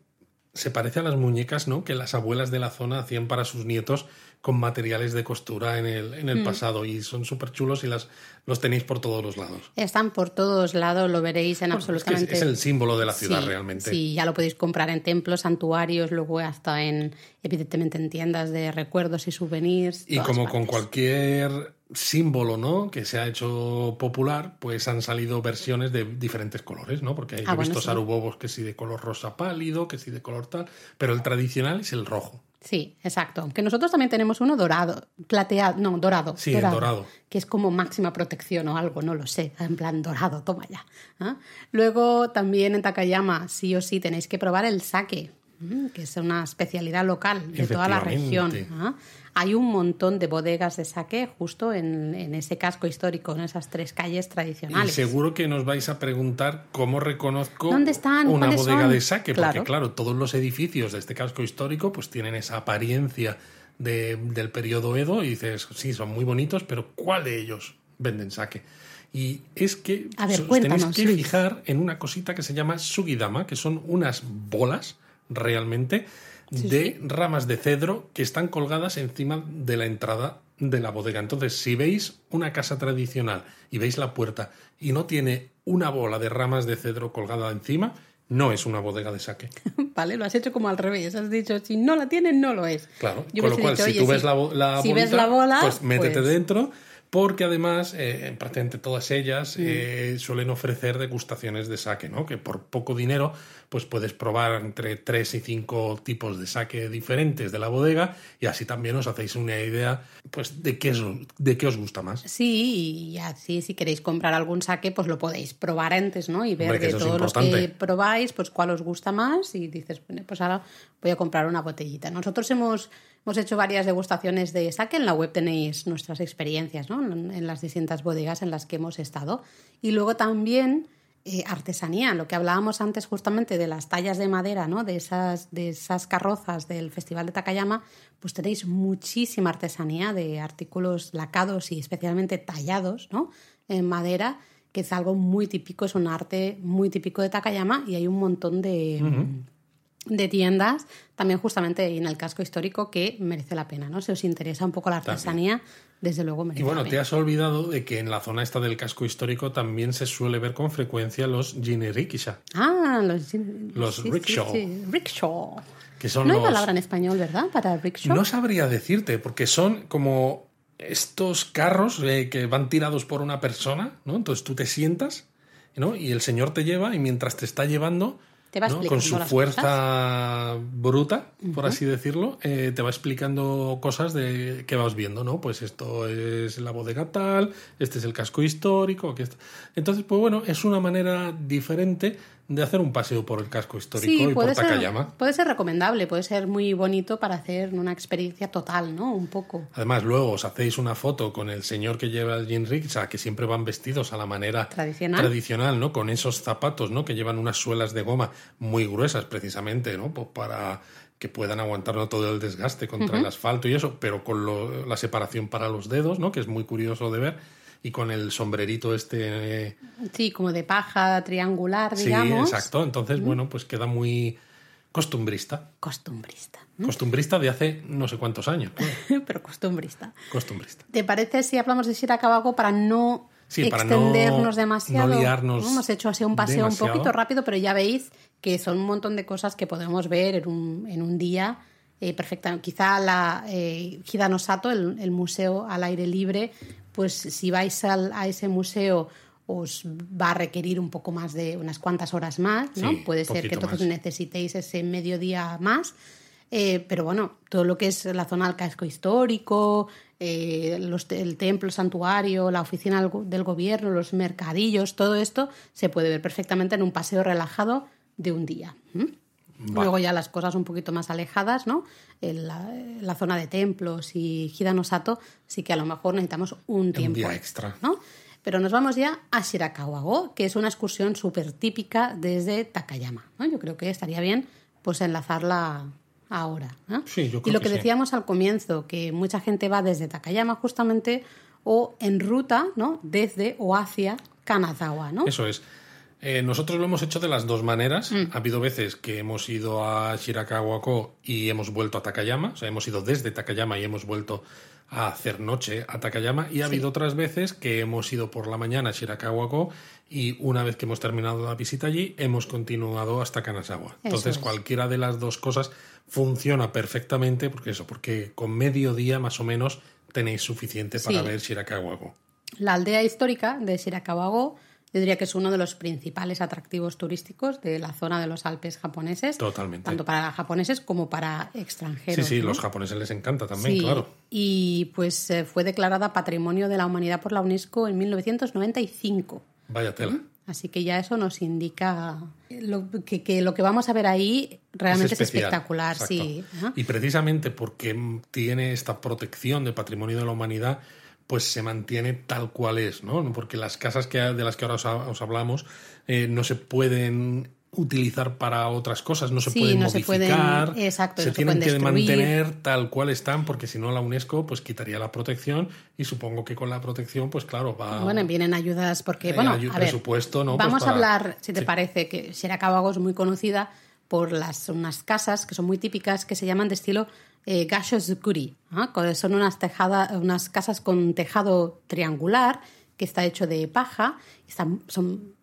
se parece a las muñecas ¿no? que las abuelas de la zona hacían para sus nietos con materiales de costura en el, en el mm. pasado y son súper chulos y las, los tenéis por todos los lados. Están por todos lados, lo veréis en absolutamente. Es, el símbolo de la ciudad realmente. Sí, ya lo podéis comprar en templos, santuarios, luego hasta en, evidentemente en tiendas de recuerdos y souvenirs. Y como con cualquier símbolo, ¿no? Que se ha hecho popular, pues han salido versiones de diferentes colores, ¿no? Porque hay ah, visto sarubobos que sí de color rosa pálido, que sí de color tal, pero el tradicional es el rojo. Sí, exacto. Aunque nosotros también tenemos uno dorado, plateado, no, dorado. Sí, dorado, dorado. Que es como máxima protección o algo, no lo sé. En plan dorado, toma ya. ¿ah? Luego también en Takayama, sí o sí, tenéis que probar el sake, que es una especialidad local de toda la región. ¿ah? Hay un montón de bodegas de saque justo en, ese casco histórico, en esas tres calles tradicionales. Y seguro que nos vais a preguntar cómo reconozco una bodega de saque, porque claro, todos los edificios de este casco histórico pues tienen esa apariencia del periodo Edo y dices, sí, son muy bonitos, pero ¿cuál de ellos venden saque? Y es que tenéis que fijar en una cosita que se llama sugidama, que son unas bolas realmente de ramas de cedro que están colgadas encima de la entrada de la bodega. Entonces, si veis una casa tradicional y veis la puerta y no tiene una bola de ramas de cedro colgada encima, no es una bodega de saque. Vale, lo has hecho como al revés. Has dicho, si no la tienen, no lo es. Claro, con lo cual, si tú ves la, bola, pues métete pues dentro porque además eh, prácticamente todas ellas eh, suelen ofrecer degustaciones de saque, ¿no? Que por poco dinero pues puedes probar entre tres y cinco tipos de saque diferentes de la bodega y así también os hacéis una idea pues de qué, es, de qué os gusta más. Sí, y así si queréis comprar algún saque pues lo podéis probar antes, ¿no? Y ver de todos los que probáis pues cuál os gusta más y dices, pues ahora voy a comprar una botellita. Nosotros hemos Hemos hecho varias degustaciones de saque. En la web tenéis nuestras experiencias ¿no? en las distintas bodegas en las que hemos estado. Y luego también eh, artesanía, lo que hablábamos antes justamente de las tallas de madera, ¿no? de, esas, de esas carrozas del Festival de Takayama, pues tenéis muchísima artesanía de artículos lacados y especialmente tallados ¿no? en madera, que es algo muy típico, es un arte muy típico de Takayama y hay un montón de de tiendas, también justamente en el casco histórico, que merece la pena, ¿no? Si os interesa un poco la artesanía, desde luego merece Y bueno, te has olvidado de que en la zona esta del casco histórico también se suele ver con frecuencia los jinirikisha. Ah, los, los rickshaw. rickshaw. Que son no hay palabra en español, ¿verdad? Para rickshaw. No sabría decirte, porque son como estos carros eh, que van tirados por una persona, ¿no? Entonces tú te sientas, ¿no? Y el señor te lleva y mientras te está llevando con su fuerza bruta, por así decirlo, eh, te va explicando cosas de que vas viendo, ¿no? Pues esto es la bodega tal, este es el casco histórico. Entonces, pues bueno, es una manera diferente de hacer un paseo por el casco histórico y por Takayama. puede ser recomendable, puede ser muy bonito para hacer una experiencia total, ¿no? Un poco. Además, luego os hacéis una foto con el señor que lleva el Jinriksha, que siempre van vestidos a la manera tradicional, tradicional ¿no? Con esos zapatos, ¿no? Que llevan unas suelas de goma muy gruesas, precisamente, ¿no? Pues para que puedan aguantar todo el desgaste contra el asfalto y eso, pero con la separación para los dedos, ¿no? Que es muy curioso de ver y con el sombrerito este. Sí, como de paja triangular, digamos. Sí, exacto. Entonces, bueno, pues queda muy, Costumbrista. Costumbrista. Costumbrista de hace no sé cuántos años. Pero costumbrista. Costumbrista. ¿Te parece si hablamos de Shirakawago para no Sí, para extendernos no- demasiado? no liarnos Hemos hecho así un paseo demasiado. un poquito rápido, pero ya veis que son un montón de cosas que podemos ver en un, en un día eh, perfecta. Quizá la eh, Hidano Sato, el, el museo al aire libre, pues si vais al- a ese museo os va a requerir un poco más de unas cuantas horas más, ¿no? Sí, Puede ser que entonces más. necesitéis ese mediodía más. Eh, pero bueno, todo lo que es la zona del casco histórico, eh, los el templo, el santuario, la oficina del, go- del gobierno, los mercadillos, todo esto se puede ver perfectamente en un paseo relajado de un día. Va. Luego ya las cosas un poquito más alejadas, ¿no? En la, la zona de templos y Hidano Sato, sí que a lo mejor necesitamos un tiempo día extra. ¿no? Pero nos vamos ya a Shirakawa-go, que es una excursión súper típica desde Takayama. ¿no? Yo creo que estaría bien pues enlazarla ahora. ¿no? Sí, yo y creo lo que que, sí. decíamos al comienzo, que mucha gente va desde Takayama justamente o en ruta, ¿no? Desde o hacia Kanazawa, ¿no? Eso es. Eh, nosotros lo hemos hecho de las dos maneras. Mm. Ha habido veces que hemos ido a Shirakawa-ko y hemos vuelto a Takayama. O sea, hemos ido desde Takayama y hemos vuelto a hacer noche a Takayama. Y ha habido otras veces que hemos ido por la mañana a Shirakawa-ko y una vez que hemos terminado la visita allí, hemos continuado hasta Kanazawa. Entonces, es. cualquiera de las dos cosas funciona perfectamente porque eso, porque con medio día más o menos tenéis suficiente para Sí. ver Shirakawa-ko. La aldea histórica de Shirakawa-go, yo diría que es uno de los principales atractivos turísticos de la zona de los Alpes japoneses. Totalmente. Tanto para japoneses como para extranjeros. Sí, sí, ¿no? los japoneses les encanta también, Sí, claro. Y pues eh, fue declarada Patrimonio de la Humanidad por la UNESCO en 1995. Vaya tela. Así que ya eso nos indica lo, que, que lo que vamos a ver ahí realmente es, espectacular. exacto. Sí. Y precisamente porque tiene esta protección de patrimonio de la humanidad, pues se mantiene tal cual es, ¿no? Porque las casas que, de las que ahora os, ha- os hablamos eh, no se pueden utilizar para otras cosas, no se Sí, pueden no se modificar, pueden- exacto, se no se tienen que mantener tal cual están, porque si no la UNESCO pues quitaría la protección y supongo que con la protección pues claro va Bueno, vienen ayudas porque, Eh, bueno, ayu- a ver, presupuesto, ¿no? Pues vamos para- a hablar, si te sí. parece, que Shirakawa es muy conocida por las, unas casas que son muy típicas que se llaman de estilo eh, gasho zukuri. ¿ah? Co- Son unas, tejada, unas casas con tejado triangular que está hecho de paja. Están, son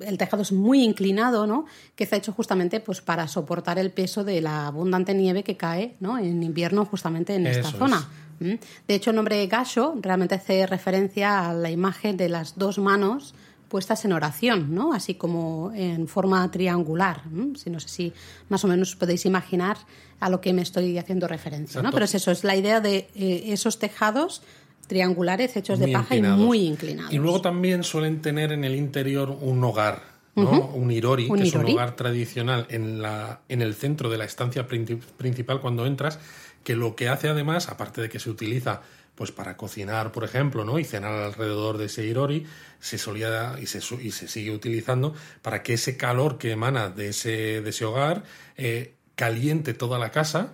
el tejado es muy inclinado, ¿no? Que está hecho justamente pues, para soportar el peso de la abundante nieve que cae ¿no? en invierno justamente en esta Eso zona. es. ¿Mm? De hecho, el nombre gasho realmente hace referencia a la imagen de las dos manos puestas en oración, ¿no? Así como en forma triangular. ¿m? Si no sé si más o menos podéis imaginar a lo que me estoy haciendo referencia, ¿no? Pero es eso, es la idea de eh, esos tejados triangulares hechos de paja inclinados. y muy inclinados. Y luego también suelen tener en el interior un hogar, ¿no? Un irori, Un que es un hogar tradicional en, la, en el centro de la estancia princi- principal cuando entras, que lo que hace además, aparte de que se utiliza pues para cocinar, por ejemplo, ¿no? y cenar alrededor de ese irori, se solía y se, y se sigue utilizando para que ese calor que emana de ese, de ese hogar eh, caliente toda la casa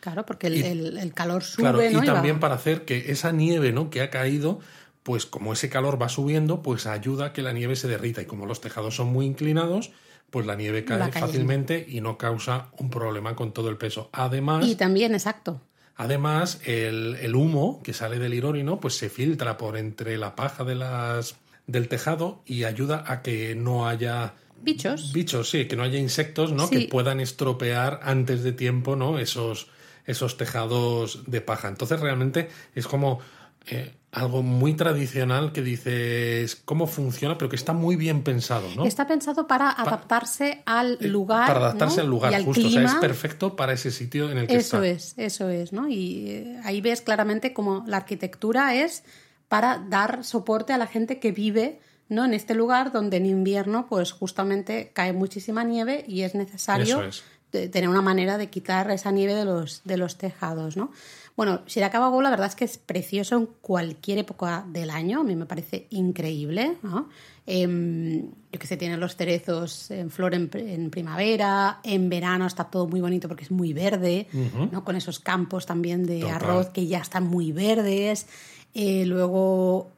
Claro, porque el, Y- el- el calor sube, Claro, y también para hacer que esa nieve ¿no? que ha caído, pues como ese calor va subiendo, pues ayuda a que la nieve se derrita. Y como los tejados son muy inclinados, pues la nieve cae cayendo. fácilmente y no causa un problema con todo el peso. Además, Y también, exacto. Además el, el humo que sale del irori, ¿no? pues se filtra por entre la paja de las, del tejado y ayuda a que no haya Bichos. bichos, sí, que no haya insectos, ¿no? Sí. Que puedan estropear antes de tiempo, ¿no? Esos, esos tejados de paja. Entonces realmente es como eh, algo muy tradicional que dices cómo funciona, pero que está muy bien pensado, ¿no? Está pensado para adaptarse al Eh, lugar. Para adaptarse ¿no? al lugar, y al justo. clima. O sea, es perfecto para ese sitio en el que Eso está. es, eso es, ¿no? Y eh, ahí ves claramente cómo la arquitectura es para dar soporte a la gente que vive ¿no? en este lugar donde en invierno pues justamente cae muchísima nieve y es necesario Eso es. tener una manera de quitar esa nieve de los, de los tejados, ¿no? Bueno, Shirakawa-go la verdad es que es precioso en cualquier época del año, a mí me parece increíble, ¿no? Em, yo que sé, tiene los cerezos en flor en, en primavera, en verano está todo muy bonito porque es muy verde, ¿no? Con esos campos también de Total. arroz que ya están muy verdes, Eh, luego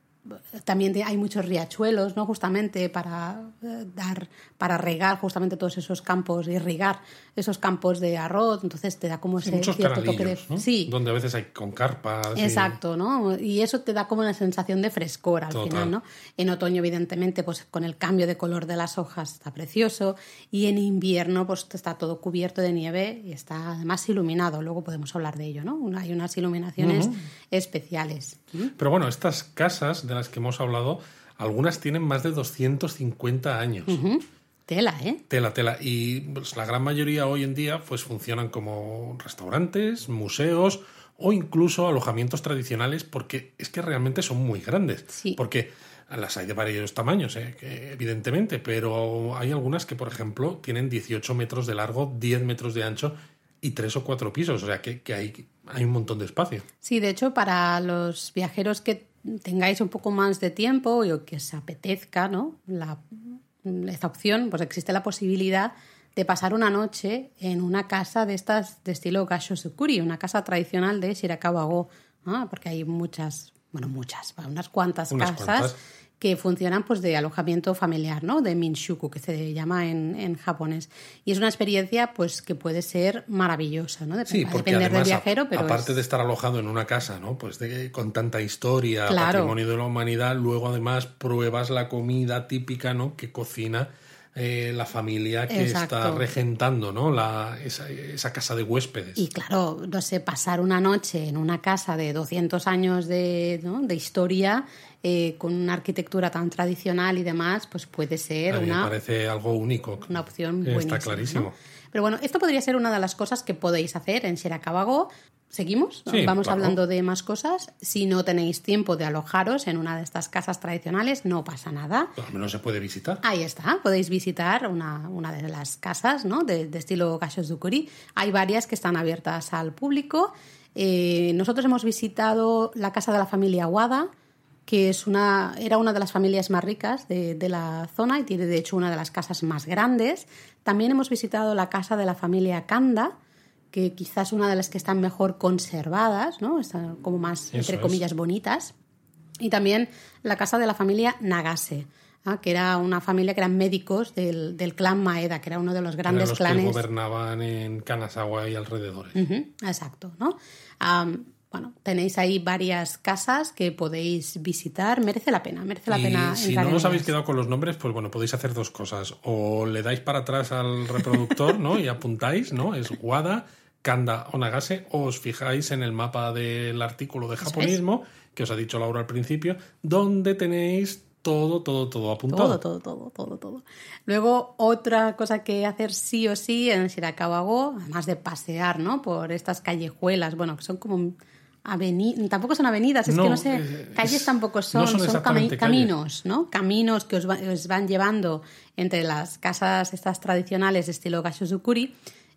también hay muchos riachuelos, ¿no? Justamente para eh, dar, para regar justamente todos esos campos, irrigar esos campos de arroz, entonces te da como Sí, ese muchos cierto toque de... ¿no? Sí, Donde a veces hay con carpas. y- Exacto, ¿no? Y eso te da como una sensación de frescor al Total. final, ¿no? En otoño, evidentemente, pues con el cambio de color de las hojas está precioso. Y en invierno, pues está todo cubierto de nieve y está además iluminado. Luego podemos hablar de ello, ¿no? Hay unas iluminaciones especiales. ¿Mm? Pero bueno, estas casas de las que hemos hablado, algunas tienen más de 250 años. Ujú. Tela, ¿eh? Tela, tela. Y pues, la gran mayoría hoy en día pues funcionan como restaurantes, museos o incluso alojamientos tradicionales porque es que realmente son muy grandes. Sí. Porque las hay de varios tamaños, ¿eh? evidentemente, pero hay algunas que, por ejemplo, tienen 18 metros de largo, 10 metros de ancho y tres o cuatro pisos. O sea que, que hay, hay un montón de espacio. Sí, de hecho, para los viajeros que tengáis un poco más de tiempo y o que os apetezca, ¿no? La, esta opción, pues existe la posibilidad de pasar una noche en una casa de estas de estilo Gashosukuri, una casa tradicional de Shirakawa-go, ¿no? porque hay muchas, bueno, muchas, unas cuantas Unas casas cuantas. Que funcionan pues de alojamiento familiar, ¿no? De minshuku, que se llama en, en japonés. Y es una experiencia pues que puede ser maravillosa, ¿no? Dep- Sí, porque depender además, del viajero, pero aparte es- de estar alojado en una casa, ¿no? Pues de, con tanta historia, Claro. patrimonio de la humanidad, luego además pruebas la comida típica, ¿no? Que cocina eh, la familia que Exacto. está regentando, ¿no? La, esa, esa casa de huéspedes. Y claro, no sé, pasar una noche en una casa de 200 años de, ¿no? de historia, eh, con una arquitectura tan tradicional y demás, pues puede ser A mí me una, parece algo único. una opción Está buenísima. clarísimo. ¿no? Pero bueno, esto podría ser una de las cosas que podéis hacer en Shirakawa-go. ¿Seguimos? Sí, Vamos claro. hablando de más cosas. Si no tenéis tiempo de alojaros en una de estas casas tradicionales, no pasa nada. Al menos se puede visitar. Ahí está, podéis visitar una, una de las casas ¿no? de, de estilo Gashozukuri. Hay varias que están abiertas al público. Eh, nosotros hemos visitado la casa de la familia Wada, que es una, era una de las familias más ricas de, de la zona y tiene de hecho una de las casas más grandes. También hemos visitado la casa de la familia Kanda, que quizás es una de las que están mejor conservadas, ¿no? están como más, Eso entre es. comillas, bonitas. Y también la casa de la familia Nagase, ¿ah? que era una familia que eran médicos del, del clan Maeda, que era uno de los grandes los que clanes. gobernaban en Kanazawa y alrededores. Exacto, ¿no? Bueno, tenéis ahí varias casas que podéis visitar. Merece la pena, merece la y pena si no os habéis quedado con los nombres, pues bueno, podéis hacer dos cosas. O le dais para atrás al reproductor, ¿no? Y apuntáis, ¿no? Es Wada, Kanda o Nagase, o os fijáis en el mapa del artículo de japonismo, que os ha dicho Laura al principio, donde tenéis todo, todo, todo apuntado. Todo, todo, todo, todo, todo. Luego, otra cosa que hacer sí o sí en Shirakawa-go, además de pasear, ¿no? Por estas callejuelas, bueno, que son como tampoco son avenidas, es No, que no sé, eh, calles es- tampoco son, no son son, exactamente cami- calles. caminos, ¿no? Caminos que os, va- os van llevando entre las casas estas tradicionales de estilo Gashozukuri.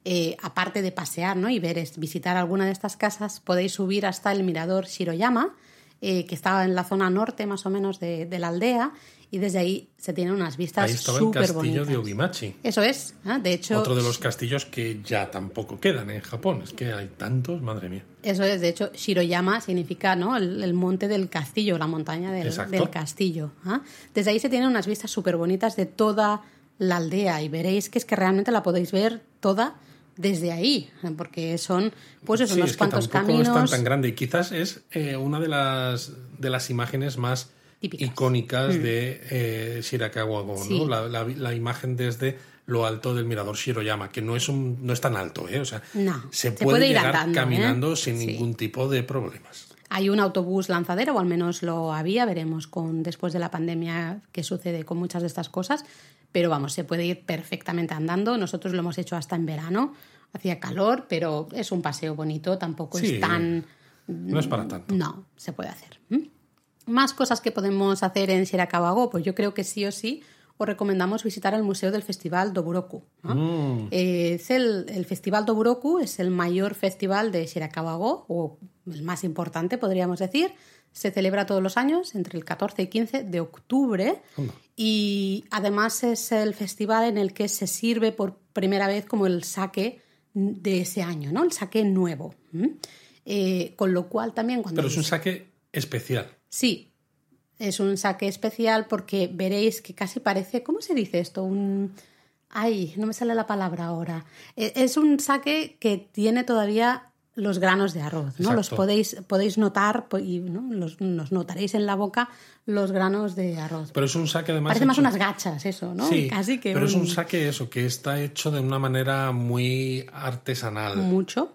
Eh, aparte de pasear ¿no? y ver, visitar alguna de estas casas, podéis subir hasta el mirador Shiroyama, eh, que estaba en la zona norte más o menos de, de la aldea, y desde ahí se tienen unas vistas Ahí estaba el súper castillo bonitas. de Obimachi. Eso es, ¿eh? de hecho, Otro de los castillos que ya tampoco quedan en Japón. Es que hay tantos, madre mía. eso es, de hecho, Shiroyama significa ¿no? el, el monte del castillo, la montaña del, castillo. ¿ah? Desde ahí se tienen unas vistas súper bonitas de toda la aldea y veréis que es que realmente la podéis ver toda desde ahí, ¿eh? porque son pues eso, Sí, unos es que cuantos tampoco caminos. es tan, tan grande. Y quizás es eh, una de las, de las imágenes más Típicas. Mm. icónicas de eh, Shirakawa-go, Sí. ¿no? La, la- la imagen desde lo alto del mirador Shiroyama, que no es, un, no es tan alto, ¿eh? O sea, No, se, se puede, puede ir llegar andando, ¿eh? caminando sin Sí. ningún tipo de problemas. Hay un autobús lanzadero, o al menos lo había, veremos con después de la pandemia qué sucede con muchas de estas cosas, pero vamos, se puede ir perfectamente andando. Nosotros lo hemos hecho hasta en verano, hacía calor, pero es un paseo bonito, tampoco Sí. es tan... No es para tanto. No, se puede hacer. Más cosas que podemos hacer en Shirakawa-go, pues yo creo que sí o sí os recomendamos visitar el Museo del Festival Doburoku. ¿no? Mm. Eh, es el, el Festival Doburoku es el mayor festival de Shirakawa-go, o el más importante, podríamos decir. Se celebra todos los años, entre el 14 y 15 de octubre. Y además es el festival en el que se sirve por primera vez como el saque de ese año, ¿no? El saque nuevo. Eh, con lo cual también cuando... Pero es un saque especial. Sí, es un saque especial porque veréis que casi parece, ¿cómo se dice esto? Un, Ay, no me sale la palabra ahora. E- Es un sake que tiene todavía los granos de arroz, ¿no? Los podéis, podéis notar y ¿no? los, los notaréis en la boca los granos de arroz. Pero es un saque además. Parece más unas gachas eso, ¿no? Sí, Casi que pero es un saque eso, que está hecho de una manera muy artesanal. mucho.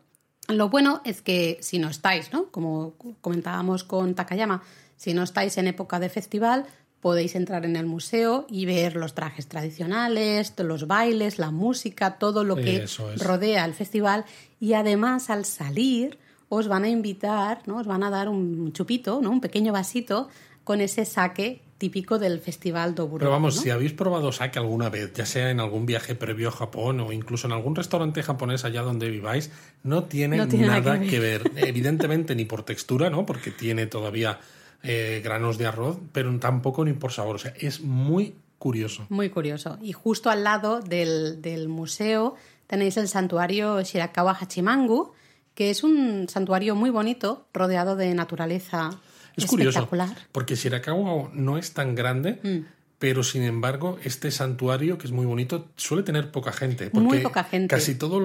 Lo bueno es que si no estáis, ¿no? Como comentábamos con Takayama, si no estáis en época de festival, podéis entrar en el museo y ver los trajes tradicionales, los bailes, la música, todo lo que es. rodea el festival. Y además, al salir, os van a invitar, ¿no? Os van a dar un chupito, ¿no? Un pequeño vasito con ese saque típico del festival Doburo. Pero vamos, ¿no? si habéis probado sake alguna vez, ya sea en algún viaje previo a Japón o incluso en algún restaurante japonés allá donde viváis, no tiene, No tiene nada nada que que ver. Evidentemente ni por textura, ¿no? Porque tiene todavía eh, granos de arroz, pero tampoco ni por sabor. O sea, es muy curioso. Muy curioso. Y justo al lado del, del museo tenéis el santuario Shirakawa Hachimangu, que es un santuario muy bonito, rodeado de naturaleza Es curioso, porque Shirakawa no es tan grande, Mm. pero sin embargo, este santuario, que es muy bonito, suele tener poca gente. Porque Muy poca gente. Casi toda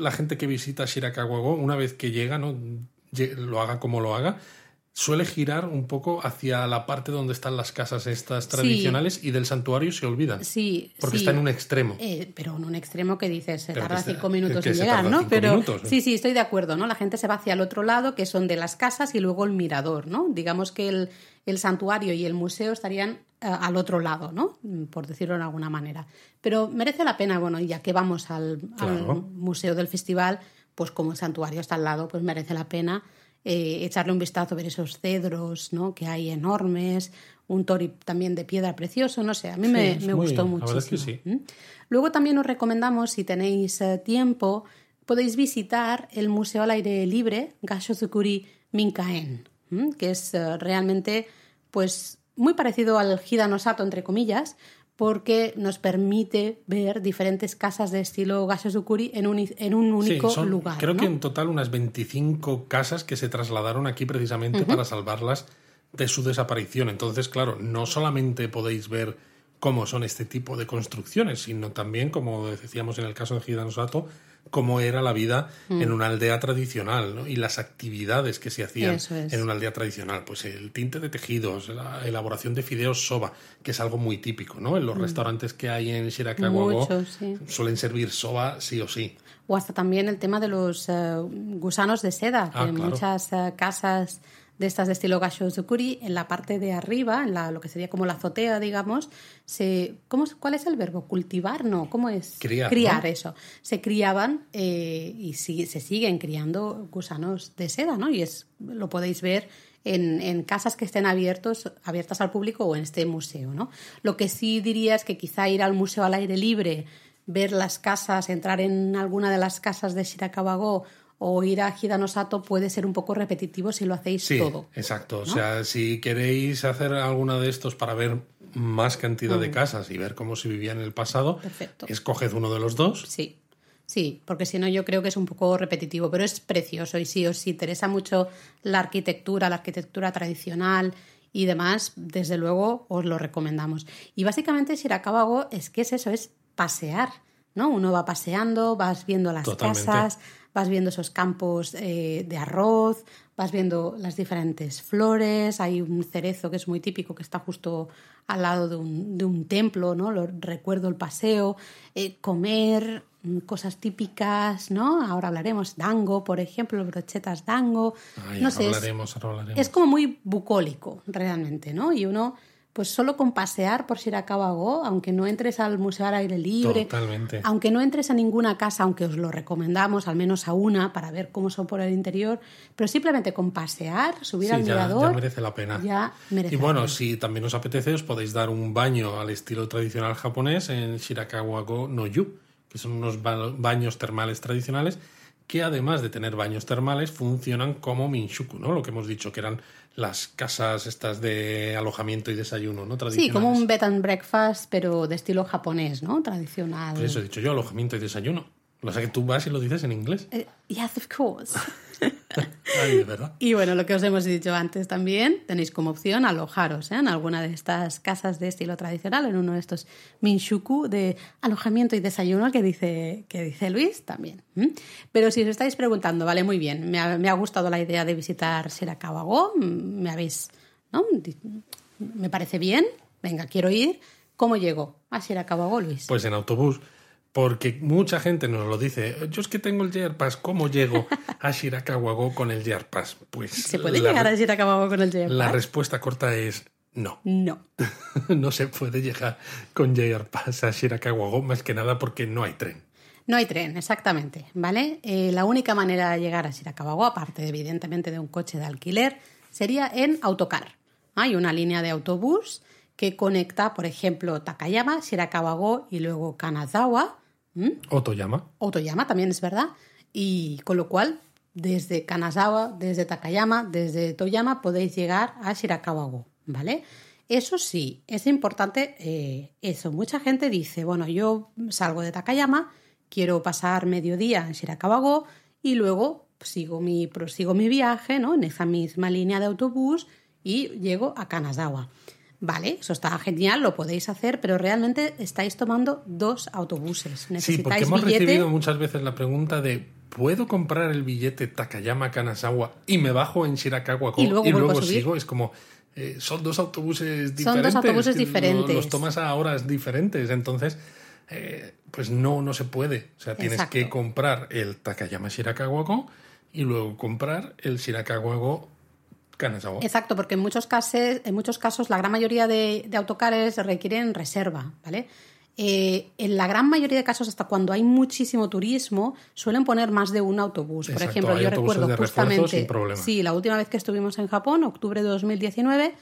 la gente que visita Shirakawa, una vez que llega, ¿no? Lo haga como lo haga, suele girar un poco hacia la parte donde están las casas estas tradicionales y del santuario se olvidan. Sí, Porque sí. está en un extremo. Eh, pero en un extremo que dices, se Pero tarda que cinco minutos en llegar, ¿no? Pero minutos, ¿eh? sí, sí, estoy de acuerdo, ¿no? La gente se va hacia el otro lado, que son de las casas, y luego el mirador, ¿no? Digamos que el, el santuario y el museo estarían eh, al otro lado, ¿no? Por decirlo de alguna manera. Pero merece la pena, bueno, ya que vamos al, museo del festival, pues como el santuario está al lado, pues merece la pena eh, echarle un vistazo, ver esos cedros, ¿no? Que hay enormes, un tori también de piedra precioso, no sé, a mí me, me gustó la muchísimo. verdad es que sí. ¿Mm? Luego también os recomendamos, si tenéis eh, tiempo, podéis visitar el Museo al Aire Libre, Gashozukuri Minkaen, que es eh, realmente pues, muy parecido al Hidanosato, entre comillas, porque nos permite ver diferentes casas de estilo Gashozukuri en un, en un único Sí, son, lugar. Creo ¿no? que en total unas 25 casas que se trasladaron aquí precisamente para salvarlas de su desaparición. Entonces, claro, no solamente podéis ver cómo son este tipo de construcciones, sino también, como decíamos en el caso de Hidanosato, cómo era la vida Mm. en una aldea tradicional ¿no? y las actividades que se hacían es. en una aldea tradicional. Pues el tinte de tejidos, la elaboración de fideos soba, que es algo muy típico, ¿no? En los restaurantes que hay en Shirakawa-go Mm. Sí. suelen servir soba sí o sí. O hasta también el tema de los eh, gusanos de seda, que Ah, en claro. muchas eh, casas de estas de estilo Gashozukuri, en la parte de arriba, en la, lo que sería como la azotea, digamos, se, ¿cómo, ¿cuál es el verbo? ¿Cultivar? No, ¿cómo es? Criar, Criar, ¿no? eso. Se criaban eh, y sigue- se siguen criando gusanos de seda, ¿no? Y es, lo podéis ver en, en casas que estén abiertos, abiertas al público o en este museo, ¿no? Lo que sí diría es que quizá ir al museo al aire libre, ver las casas, entrar en alguna de las casas de Shirakawa-go o ir a Hidanosato puede ser un poco repetitivo si lo hacéis Sí, todo. exacto. O sea, si queréis hacer alguna de estos para ver más cantidad Mm. de casas y ver cómo se vivía en el pasado, Perfecto. escoged uno de los dos. Sí, sí, porque si no yo creo que es un poco repetitivo, pero es precioso y si os interesa mucho la arquitectura, la arquitectura tradicional y demás, desde luego os lo recomendamos. Y básicamente Shirakawa-go es que es eso, es pasear, ¿no? Uno va paseando, vas viendo las Totalmente. casas, vas viendo esos campos eh, de arroz, vas viendo las diferentes flores, hay un cerezo que es muy típico que está justo al lado de un, de un templo, ¿no? Lo, recuerdo el paseo, eh, comer mm, cosas típicas, ¿no? Ahora hablaremos dango, por ejemplo, brochetas dango, Ay, no sé, es- hablaremos, ahora hablaremos. es como muy bucólico, realmente, ¿no? Y uno, pues solo con pasear por Shirakawa-go, aunque no entres al museo al aire libre, Totalmente. aunque no entres a ninguna casa, aunque os lo recomendamos, al menos a una, para ver cómo son por el interior, pero simplemente con pasear, subir Sí, al ya, mirador, ya merece la pena. ya merece y la bueno, pena. si también os apetece, os podéis dar un baño al estilo tradicional japonés en Shirakawa-go no Yu, que son unos ba- baños termales tradicionales que además de tener baños termales funcionan como minshuku, ¿no? Lo que hemos dicho que eran las casas estas de alojamiento y desayuno, ¿no? Sí, como un bed and breakfast, pero de estilo japonés, ¿no? Tradicional. Pues eso he dicho yo, alojamiento y desayuno. Lo sé que tú vas y lo dices en inglés. Eh, yes, of course. Ay, de verdad. Y bueno, lo que os hemos dicho antes también, tenéis como opción alojaros ¿eh? en alguna de estas casas de estilo tradicional, en uno de estos minshuku de alojamiento y desayuno que dice, que dice Luis también. Pero si os estáis preguntando, vale, muy bien, me ha, me ha gustado la idea de visitar Shirakawa-go, me habéis, ¿no? Me parece bien, venga, quiero ir. ¿Cómo llego a Shirakawa-go, Luis? Pues en autobús porque mucha gente nos lo dice. Yo es que tengo el Year Pass, ¿cómo llego a Shirakawa-go con el Year Pass? Pues ¿Se puede llegar a Shirakawa-go con el Year Pass? La respuesta corta es no. No. no se puede llegar con Year Pass a Shirakawa-go, más que nada porque no hay tren. No hay tren, exactamente, ¿vale? Eh, la única manera de llegar a Shirakawa-go, aparte evidentemente de un coche de alquiler, sería en autocar. Hay una línea de autobús que conecta, por ejemplo, Takayama, Shirakawa-go y luego Kanazawa, ¿Mm? Otoyama. Otoyama también es verdad. Y con lo cual, desde Kanazawa, desde Takayama, desde Toyama, podéis llegar a Shirakawa-go, ¿vale? Eso sí, es importante eh, eso. Mucha gente dice, bueno, yo salgo de Takayama, quiero pasar mediodía en Shirakawa-go y luego sigo mi, prosigo mi viaje ¿no? en esa misma línea de autobús y llego a Kanazawa. Vale, eso está genial, lo podéis hacer, pero realmente estáis tomando dos autobuses. Necesitáis sí, porque hemos recibido muchas veces la pregunta de ¿puedo comprar el billete Takayama Kanazawa y me bajo en Shirakawa y luego, y luego sigo? Es como eh, son dos autobuses diferentes. Son dos autobuses diferentes. Los, tomas a horas diferentes, entonces eh, pues no no se puede. O sea, tienes que comprar el Takayama Shirakawa y luego comprar el Shirakawa Exacto, porque en muchos casos, en muchos casos la gran mayoría de, autocares requieren reserva, ¿vale? Eh, en la gran mayoría de casos, hasta cuando hay muchísimo turismo, suelen poner más de un autobús. Por ejemplo, yo recuerdo justamente, sí, la última vez que estuvimos en Japón, octubre de 2019,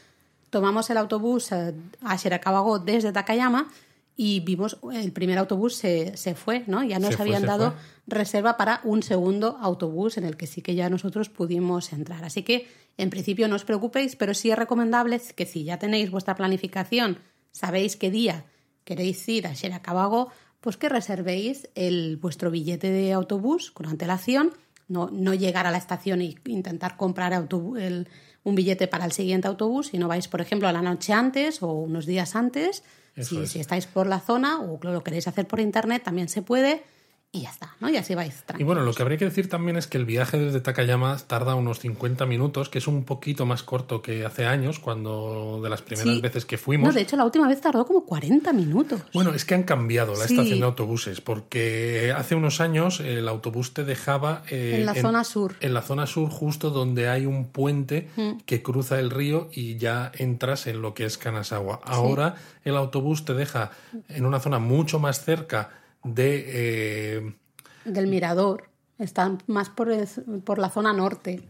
tomamos el autobús eh, a Shirakawa desde Takayama y vimos el primer autobús se, se fue, ¿no? Ya nos habían dado reserva para un segundo autobús en el que sí que ya nosotros pudimos entrar. Así que en principio no os preocupéis, pero sí es recomendable que si ya tenéis vuestra planificación, sabéis qué día queréis ir a Shirakawa, pues que reservéis el, vuestro billete de autobús con antelación, no, no llegar a la estación e intentar comprar el, un billete para el siguiente autobús, sino vais, por ejemplo, a la noche antes o unos días antes si, si, estáis por la zona o lo queréis hacer por internet, también se puede y ya está, ¿no? Y así vais Y bueno, lo que habría que decir también es que el viaje desde Takayama tarda unos 50 minutos, que es un poquito más corto que hace años, cuando de las primeras veces que fuimos. No, de hecho, la última vez tardó como 40 minutos. Bueno, es que han cambiado la estación de autobuses, porque hace unos años el autobús te dejaba. Eh, en la zona sur. En la zona sur, justo donde hay un puente mm. que cruza el río y ya entras en lo que es Kanazawa. Ahora el autobús te deja en una zona mucho más cerca de... Eh, Del mirador. Están más por, por la zona norte.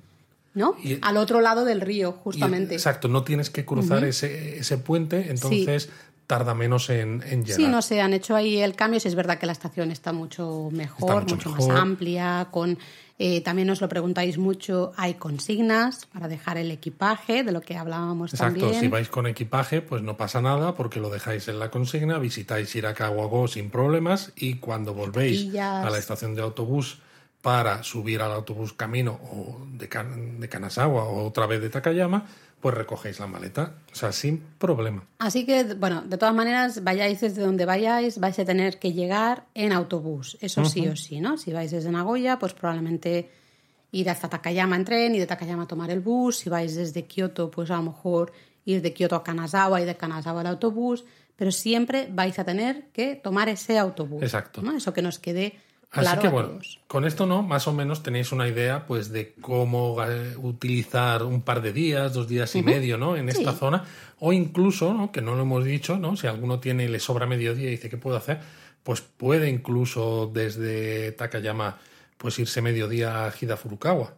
¿no? Al otro lado del río, justamente. exacto, no tienes que cruzar ese, ese, puente, entonces tarda menos en, en, llegar. Sí, no sé, han hecho ahí el cambio. Si es verdad que la estación está mucho mejor, mucho, más amplia, con eh, también nos lo preguntáis mucho, hay consignas para dejar el equipaje, de lo que hablábamos también. Exacto, si vais con equipaje, pues no pasa nada porque lo dejáis en la consigna, visitáis Irakawa sin problemas y cuando volvéis a la estación de autobús para subir al autobús camino o de, de Kanazawa o otra vez de Takayama, pues recogéis la maleta, o sea, sin problema. Así que, bueno, de todas maneras, vayáis desde donde vayáis, vais a tener que llegar en autobús, eso sí o sí, ¿no? Si vais desde Nagoya, pues probablemente ir hasta Takayama en tren y de Takayama tomar el bus, si vais desde Kioto, pues a lo mejor ir de Kioto a Kanazawa y de Kanazawa al autobús, pero siempre vais a tener que tomar ese autobús. Exacto. ¿no? Eso que nos quede Así que bueno, con esto no, más o menos tenéis una idea pues de cómo eh, utilizar un par de días, dos días y medio, ¿no? En esta zona. O incluso, ¿no? que no lo hemos dicho, ¿no? Si alguno tiene, le sobra medio día y dice, ¿qué puedo hacer? Pues puede incluso desde Takayama pues irse mediodía a Hida Furukawa.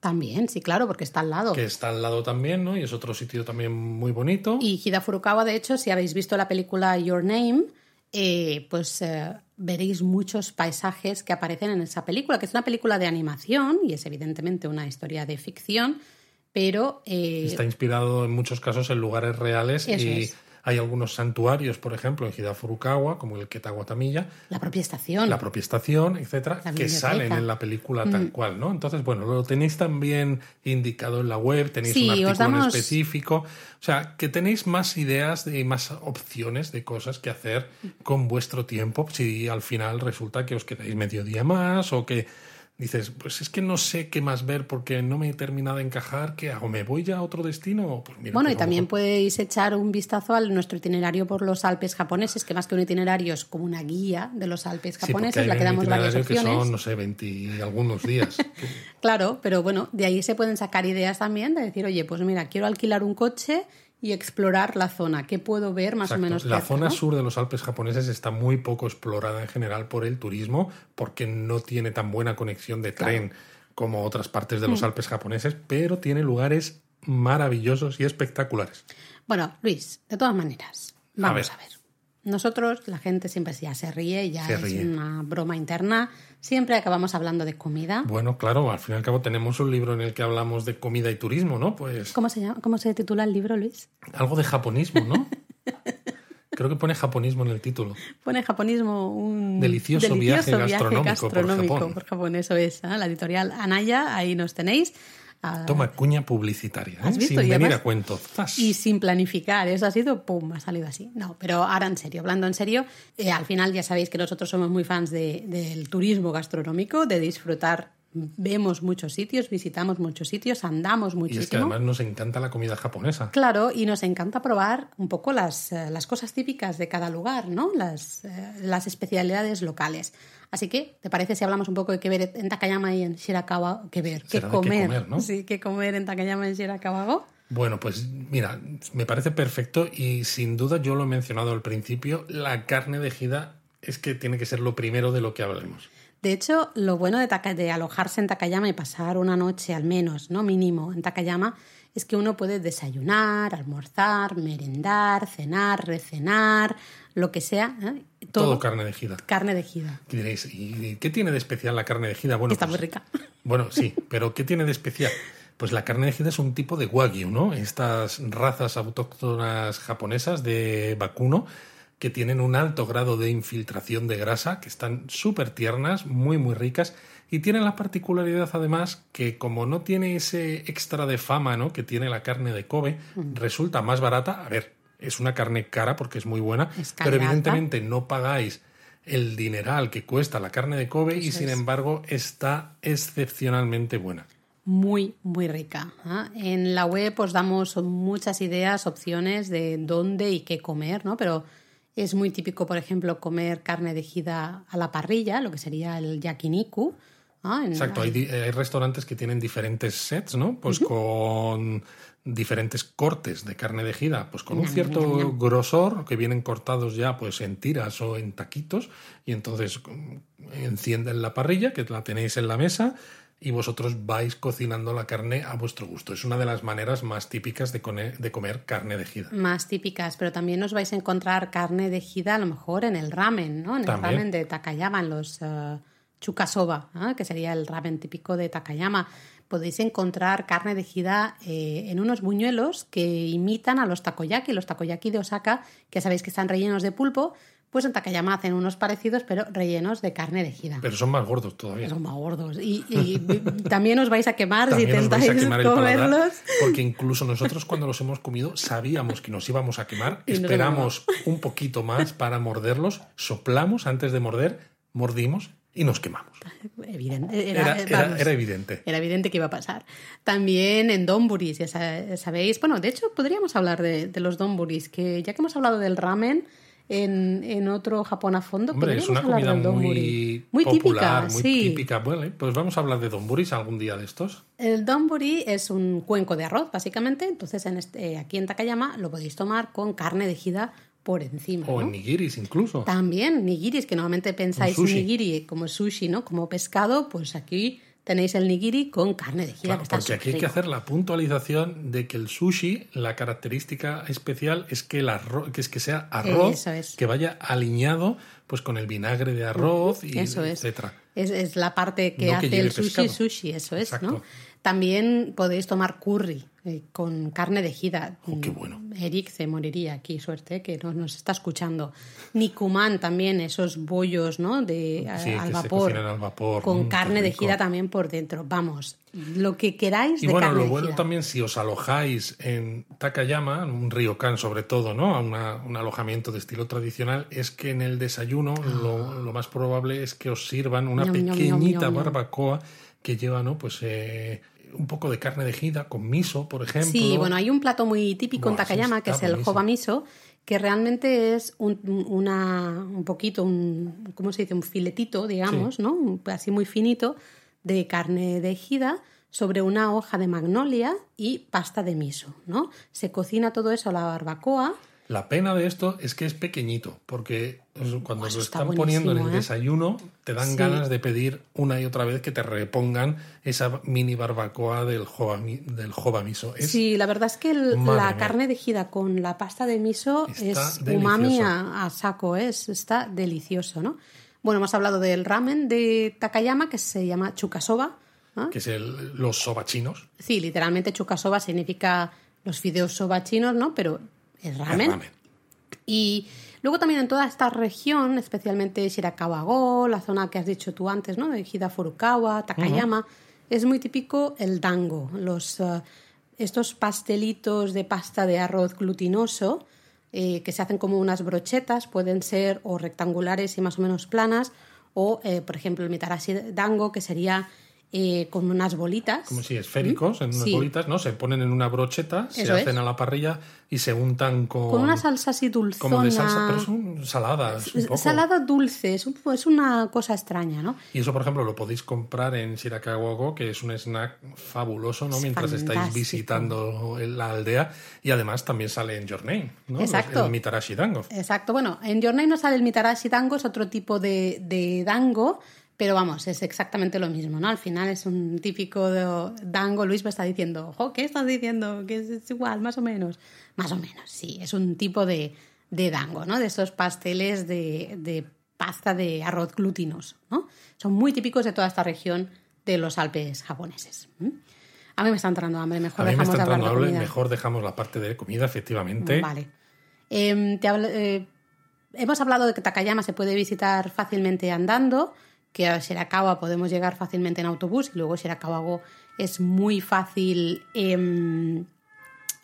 También, sí, claro, porque está al lado. Que está al lado también, ¿no? Y es otro sitio también muy bonito. Y Hida Furukawa, de hecho, si habéis visto la película Your Name, eh, pues eh, veréis muchos paisajes que aparecen en esa película, que es una película de animación y es evidentemente una historia de ficción, pero... Eh, Está inspirado en muchos casos en lugares reales y Hay algunos santuarios, por ejemplo, en Hida Furukawa, como el Ketaguatamiya, La propia estación. la propia estación, etcétera, que salen en la película tal Mm. cual, ¿no? Entonces, bueno, lo tenéis también indicado en la web, tenéis Sí, un artículo en específico. O sea, que tenéis más ideas y más opciones de cosas que hacer con vuestro tiempo si al final resulta que os quedáis medio día más o que dices, pues es que no sé qué más ver porque no me he terminado de encajar, ¿qué hago? ¿Me voy ya a otro destino? Pues mira, Bueno, y también podéis echar un vistazo a nuestro itinerario por los Alpes japoneses, que más que un itinerario es como una guía de los Alpes japoneses, la que damos varias itinerario que opciones. son, no sé, 20 y algunos días. Claro, pero bueno, de ahí se pueden sacar ideas también de decir, oye, pues mira, quiero alquilar un coche y explorar la zona. ¿Qué puedo ver más Exacto. o menos? La zona no? sur de los Alpes japoneses está muy poco explorada en general por el turismo porque no tiene tan buena conexión de tren como otras partes de Mm. los Alpes japoneses, pero tiene lugares maravillosos y espectaculares. Bueno, Luis, de todas maneras, vamos ver. a ver. Nosotros, la gente siempre ya se ríe, ya Se es ríe. una broma interna. Siempre acabamos hablando de comida. Bueno, claro, al fin y al cabo tenemos un libro en el que hablamos de comida y turismo, ¿no? Pues ¿Cómo se llama? ¿Cómo se titula el libro, Luis? algo de japonismo, ¿no? Creo que pone japonismo en el título. Pone japonismo un Delicioso viaje gastronómico por Japón. por Japón, eso es. ¿eh? La editorial Anaya, ahí nos tenéis. Ah, Toma cuña publicitaria, ¿eh? Sin Y venir además- a cuento. ¡Zas! Y sin planificar, eso ha sido, pum, ha salido así. No, pero ahora en serio, hablando en serio, eh, al final ya sabéis que nosotros somos muy fans de- del turismo gastronómico, de disfrutar. Vemos muchos sitios, visitamos muchos sitios, andamos Y muchísimo. es que además nos encanta la comida japonesa. Claro, y nos encanta probar un poco las, eh, las cosas típicas de cada lugar, ¿no? Las, eh, las especialidades locales. Así que, ¿te parece si hablamos un poco de qué ver en Takayama y en Shirakawa? ¿Qué ver? ¿Qué comer? comer, ¿no? Sí, ¿qué comer en Takayama y en Shirakawa? Bueno, pues mira, me parece perfecto y sin duda yo lo he mencionado al principio, la carne de ejida es que tiene que ser lo primero de lo que hablemos. De hecho, lo bueno de, de alojarse en Takayama y pasar una noche al menos, ¿no? Mínimo en Takayama, es que uno puede desayunar, almorzar, merendar, cenar, recenar, lo que sea. ¿eh? Todo, carne de ejida. carne de ejida. Y diréis, ¿y qué tiene de especial la carne de ejida? Bueno, Está pues- muy rica. Bueno, sí, pero ¿qué tiene de especial? Pues la carne de ejida es un tipo de wagyu, ¿no? Estas razas autóctonas japonesas de vacuno que tienen un alto grado de infiltración de grasa, que están súper tiernas, muy, muy ricas, y tienen la particularidad además que como no tiene ese extra de fama, ¿no? Que tiene la carne de Kobe, resulta más barata. A ver, es una carne cara porque es muy buena, Es pero evidentemente no pagáis el dineral que cuesta la carne de Kobe y sin es. embargo está excepcionalmente buena. Muy, muy rica. ¿ah? En la web os damos muchas ideas, opciones de dónde y qué comer, ¿no? Pero es muy típico, por ejemplo, comer carne de ejida a la parrilla, lo que sería el yakiniku. ¿ah? En- Exacto, hay, hay restaurantes que tienen diferentes sets, ¿no? Pues con diferentes cortes de carne de ejida, pues con un cierto grosor que vienen cortados ya pues en tiras o en taquitos y entonces mm, encienden la parrilla que la tenéis en la mesa y vosotros vais cocinando la carne a vuestro gusto. Es una de las maneras más típicas de, cone- de comer carne más típicas, pero también os vais a encontrar carne de ejida a lo mejor en el ramen, ¿no? En el También. ramen de Takayama, en los eh, chukasoba, que sería el ramen típico de Takayama. Podéis encontrar carne de ejida eh, en unos buñuelos que imitan a los takoyaki, los takoyaki de Osaka, que sabéis que están rellenos de pulpo, pues en Takayama hacen unos parecidos, pero rellenos de carne de. Pero son más gordos todavía. Son más gordos. Y, y también os vais a quemar También si intentáis comerlos. porque incluso nosotros cuando los hemos comido sabíamos que nos íbamos a quemar, Y esperamos un poquito más para morderlos, soplamos antes de morder, mordimos y nos quemamos. Evidente. Era, Era, era- vamos, era evidente. Era evidente que iba a pasar. También en donburis, ya sa- sabéis. Bueno, de hecho, podríamos hablar de, de los donburis, que ya que hemos hablado del ramen en, en otro Japón a fondo, Hombre, es una comida muy. Muy popular, típica, muy sí. típica. Bueno, pues vamos a hablar de donburis algún día de estos. El donburi es un cuenco de arroz, básicamente. Entonces, en este, aquí en Takayama lo podéis tomar con carne de ejida por encima. O ¿no? en nigiris incluso. También nigiris, que normalmente pensáis nigiri como sushi, ¿no? Como pescado, pues aquí tenéis el nigiri con carne de ejida, Claro, porque aquí hay que hacer la puntualización de que el sushi, la característica especial es que el arroz, que es que sea arroz es. que vaya alineado pues con el vinagre de arroz y Eso es. etcétera. Es, es la parte que No hace el sushi pescado. sushi, eso es, Exacto. ¿no? También podéis tomar curry eh, con carne de ejida. Oh, qué bueno. Eric se moriría aquí, suerte, que no nos está escuchando. Nicumán también, esos bollos, ¿no? De, Sí, al, que vapor, al vapor, Con mm, carne ejida también por dentro. Vamos, lo que queráis Y de bueno, carne lo bueno también si os alojáis en Takayama, un ryokan sobre todo, ¿no? A una- un alojamiento de estilo tradicional, es que en el desayuno lo, lo más probable es que os sirvan una ñom, pequeñita ñom, ñom. barbacoa que lleva, ¿no? Pues eh, un poco de carne de ejida con miso, por ejemplo. Sí, bueno, hay un plato muy típico en Buah, sí Takayama que es el buenísimo. hoba miso, que realmente es un, una, un poquito, un, ¿cómo se dice? Un filetito, digamos, ¿no? Un- Así muy finito de carne de ejida sobre una hoja de magnolia y pasta de miso, ¿no? Se cocina todo eso a la barbacoa. La pena de esto es que es pequeñito, porque cuando Eso lo está están poniendo en el ¿eh? desayuno, te dan Sí. ganas de pedir una y otra vez que te repongan esa mini barbacoa del joba, mi- del joba miso. Es, Sí, la verdad es que el- la mía. carne de con la pasta de miso Está es delicioso. umami a, a saco, ¿eh? es, está delicioso, ¿no? Bueno, hemos hablado del ramen de Takayama que se llama chukasoba. ¿no? que es el- los sobachinos. Sí, literalmente chukasoba significa los fideos soba chinos, ¿no? Pero el ramen. ramen. Y luego también en toda esta región, especialmente Shirakawa-go, la zona que has dicho tú antes, ¿no? De Hida Furukawa, Takayama, es muy típico el dango, los, eh, estos pastelitos de pasta de arroz glutinoso eh, que se hacen como unas brochetas, pueden ser o rectangulares y más o menos planas, o eh, por ejemplo el mitarashi dango, que sería eh, con unas bolitas. Como si esféricos, en unas Sí. bolitas, ¿no? Se ponen en una brocheta, se es. hacen a la parrilla y se untan con. Con una salsa así dulzona. Como de salsa, pero saladas. Un poco. Salada dulce, es, un- es una cosa extraña, ¿no? Y eso, por ejemplo, lo podéis comprar en Shirakawa-go, que es un snack fabuloso, ¿no? Es Mientras estáis visitando la aldea. Y además también sale en Your Name, ¿no? Exacto. El Mitarashi Dango. Exacto, bueno, en Your Name no sale el mitarashi dango, es otro tipo de, de dango, pero vamos, es exactamente lo mismo, ¿no? Al final es un típico de- dango, Luis me está diciendo, ojo, ¿qué estás diciendo? Que es, es igual, más o menos. Más o menos, sí, es un tipo de, de dango, ¿no? De esos pasteles de, de pasta de arroz glutinos, ¿no? Son muy típicos de toda esta región de los Alpes japoneses. ¿m? A mí me está entrando hambre, mejor A mí me dejamos está de hablar de comida. mejor dejamos la parte de comida, efectivamente. Vale. Em, te hablo- eh, hemos hablado de que Takayama se puede visitar fácilmente andando, que a Shirakawa podemos llegar fácilmente en autobús y luego Shirakawa-go es muy fácil em,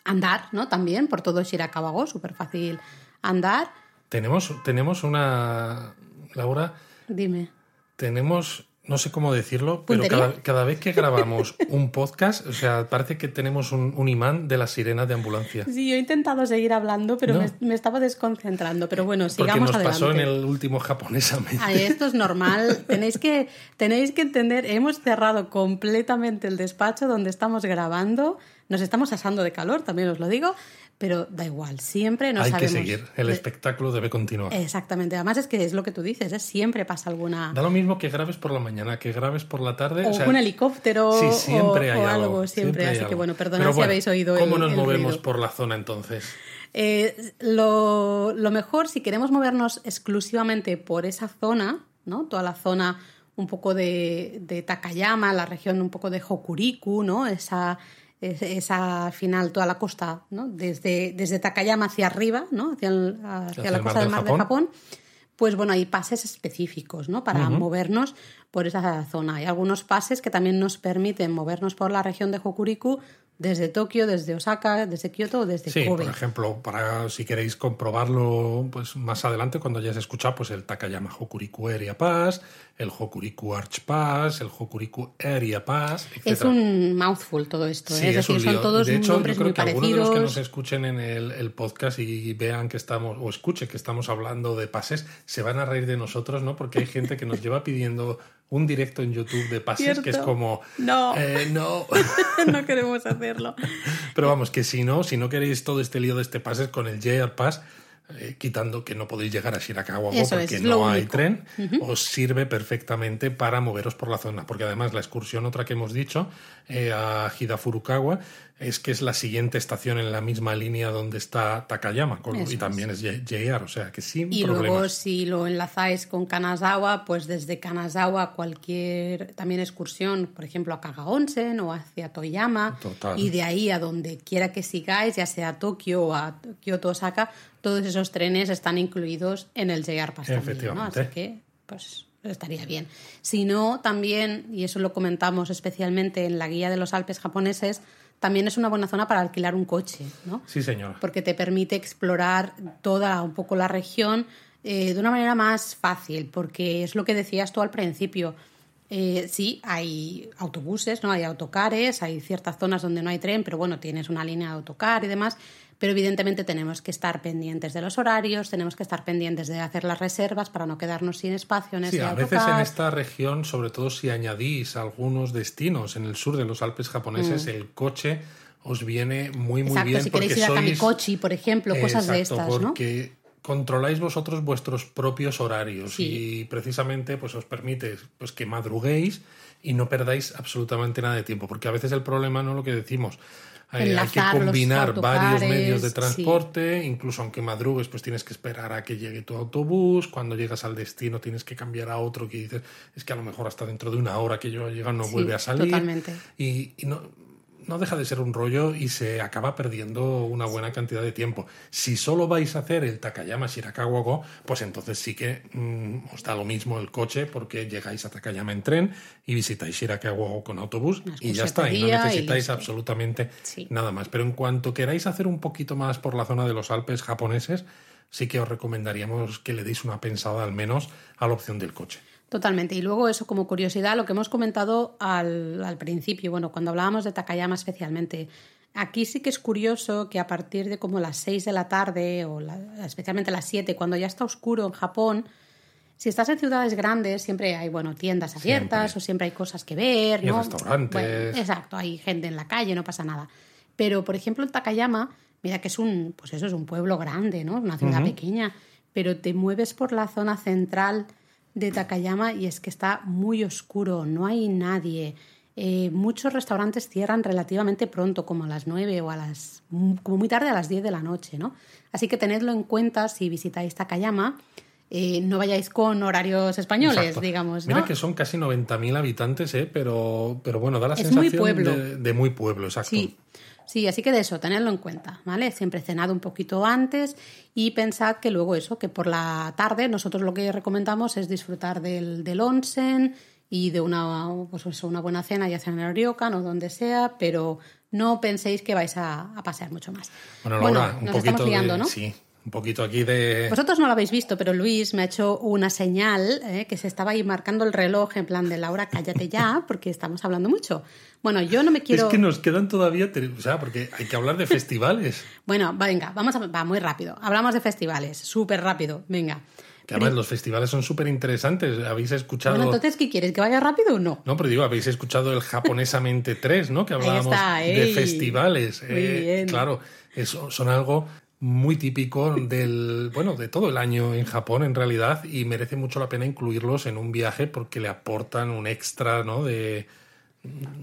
andar, ¿no? También por todo Shirakawa-go, súper fácil andar. Tenemos, tenemos una. Laura, Dime. tenemos. No sé cómo decirlo, pero cada, cada vez que grabamos un podcast, o sea, parece que tenemos un, un imán de las sirenas de ambulancia. Sí, yo he intentado seguir hablando, pero No. me, me estaba desconcentrando. Pero bueno, Porque sigamos nos adelante. pasó en el último japonesamente. Ay, esto es normal. tenéis, que, tenéis que entender, hemos cerrado completamente el despacho donde estamos grabando. Nos estamos asando de calor, también os lo digo, pero da igual, siempre nos Hay sabemos. que seguir, el espectáculo debe continuar. Exactamente, además es que es lo que tú dices, ¿eh? siempre pasa alguna... Da lo mismo que grabes por la mañana, que grabes por la tarde. O o sea, un helicóptero sí, o- siempre hay o, algo, algo, siempre. hay Así que algo. bueno, perdonad si habéis oído ¿Cómo el, nos el movemos ruido. por la zona entonces? Eh, lo, lo mejor, si queremos movernos exclusivamente por esa zona, ¿no? Toda la zona un poco de, de Takayama, la región un poco de Hokuriku, ¿no? Esa, es- esa al final, toda la costa, ¿no? Desde, desde Takayama hacia arriba, ¿no? Hacia, el- hacia Hacia la costa del mar de Japón. Pues bueno, hay pases específicos, ¿no? Para movernos por esa zona. Hay algunos pases que también nos permiten movernos por la región de Hokuriku desde Tokio, desde Osaka, desde Kioto o desde Sí, Kobe. por ejemplo, para si queréis comprobarlo pues más adelante cuando hayáis escuchado pues el Takayama Hokuriku Area Pass, el Hokuriku Arch Pass, el Hokuriku Area Pass, etc. Es un mouthful todo esto, ¿eh? Sí, es es decir, un son todos de hecho, yo creo muy que algunos de los que nos escuchen en el, el podcast y vean que estamos, o escuchen que estamos hablando de pases, se van a reír de nosotros, ¿no? Porque hay gente que nos lleva pidiendo un directo en YouTube de pases que es como... No. eh, no. no queremos hacerlo. Pero vamos, que si no, si no queréis todo este lío de este pases con el JR Pass, eh, quitando que no podéis llegar a Shirakawa porque es, no hay único. tren, os sirve perfectamente para moveros por la zona. Porque además la excursión, otra que hemos dicho, eh, a Hidafurukawa, es que es la siguiente estación en la misma línea donde está Takayama, con- y también es JR, o sea que sin Y problemas. luego si lo enlazáis con Kanazawa, pues desde Kanazawa cualquier también excursión, por ejemplo a Kaga Onsen o hacia Toyama, Total. y de ahí a donde quiera que sigáis, ya sea a Tokio o a Kyoto, Osaka, todos esos trenes están incluidos en el JR Pass también, ¿no? Efectivamente. Así que, pues estaría bien. Si no, también, y eso lo comentamos especialmente en la guía de los Alpes japoneses, también es una buena zona para alquilar un coche, ¿no? Sí, señora. porque te permite explorar toda un poco la región eh, de una manera más fácil, porque es lo que decías tú al principio. Eh, sí, hay autobuses, ¿no? Hay autocares, hay ciertas zonas donde no hay tren, pero bueno, tienes una línea de autocar y demás. Pero evidentemente tenemos que estar pendientes de los horarios, tenemos que estar pendientes de hacer las reservas para no quedarnos sin espacio en Sí, ese a veces en esta región, sobre todo si añadís algunos destinos en el sur de los Alpes japoneses, el coche os viene muy, muy Mm. Exacto, bien. si porque queréis ir a sois- Kamikochi, por ejemplo, cosas de estas, ¿no? porque controláis vosotros vuestros propios horarios Sí. y precisamente pues os permite pues que madruguéis y no perdáis absolutamente nada de tiempo, porque a veces el problema no es lo que decimos. Hay que combinar varios medios de sí. transporte, incluso aunque madrugues, pues tienes que esperar a que llegue tu autobús. Cuando llegas al destino tienes que cambiar a otro que dices, es que a lo mejor hasta dentro de una hora que yo he llegado no Sí, vuelve a salir. totalmente. Y, y no, no deja de ser un rollo y se acaba perdiendo una buena cantidad de tiempo. Si solo vais a hacer el Takayama Shirakawa Go, pues entonces sí que mm, os da lo mismo el coche porque llegáis a Takayama en tren y visitáis Shirakawa Go con autobús y ya está. Y no y necesitáis absolutamente Sí. nada más. Pero en cuanto queráis hacer un poquito más por la zona de los Alpes japoneses, sí que os recomendaríamos que le deis una pensada al menos a la opción del coche. Totalmente. Y luego eso como curiosidad, lo que hemos comentado al, al principio, bueno, cuando hablábamos de Takayama especialmente, aquí sí que es curioso que a partir de como las 6 de la tarde o la- especialmente las 7, cuando ya está oscuro en Japón, si estás en ciudades grandes siempre hay, bueno, tiendas abiertas Siempre. o siempre hay cosas que ver, Y ¿no? restaurantes. Bueno, exacto, hay gente en la calle, no pasa nada. Pero, por ejemplo, en Takayama, mira que es un, pues eso es un pueblo grande, ¿no? Una ciudad pequeña, pero te mueves por la zona central de Takayama y es que está muy oscuro, no hay nadie. Eh, muchos restaurantes cierran relativamente pronto, como a las 9 o a las como muy tarde a las 10 de la noche, ¿no? Así que tenedlo en cuenta si visitáis Takayama. eh, no vayáis con horarios españoles, Exacto. digamos, ¿no? Mira que son casi 90.000 habitantes, ¿eh? pero, pero bueno, da la Es muy sensación pueblo. De, de muy pueblo, exacto. Sí, sí, así que de eso, tenedlo en cuenta, ¿vale? Siempre cenad un poquito antes y pensad que luego eso, que por la tarde nosotros lo que recomendamos es disfrutar del, del onsen y de una, pues eso, una buena cena, ya sea en el ryokan o donde sea, pero no penséis que vais a, a pasear mucho más. Bueno, Laura, un nos poquito estamos liando, de, ¿no? sí, un poquito aquí de Vosotros no lo habéis visto, pero Luis me ha hecho una señal eh, que se estaba ahí marcando el reloj en plan de Laura, cállate ya, porque estamos hablando mucho. Bueno, yo no me quiero... Es que nos quedan todavía, o sea, porque hay que hablar de festivales. Bueno, venga, vamos a... Va, muy rápido. Hablamos de festivales, súper rápido, venga. Que además los festivales son súper interesantes. Habéis escuchado. Bueno, entonces, ¿qué quieres? ¿Que vaya rápido o no? No, pero digo, habéis escuchado el japonesamente 3, ¿no? Que hablábamos está, de festivales. Muy Eh, bien. Claro, eso son algo muy típico del, bueno, de todo el año en Japón en realidad y merece mucho la pena incluirlos en un viaje porque le aportan un extra, ¿no? De,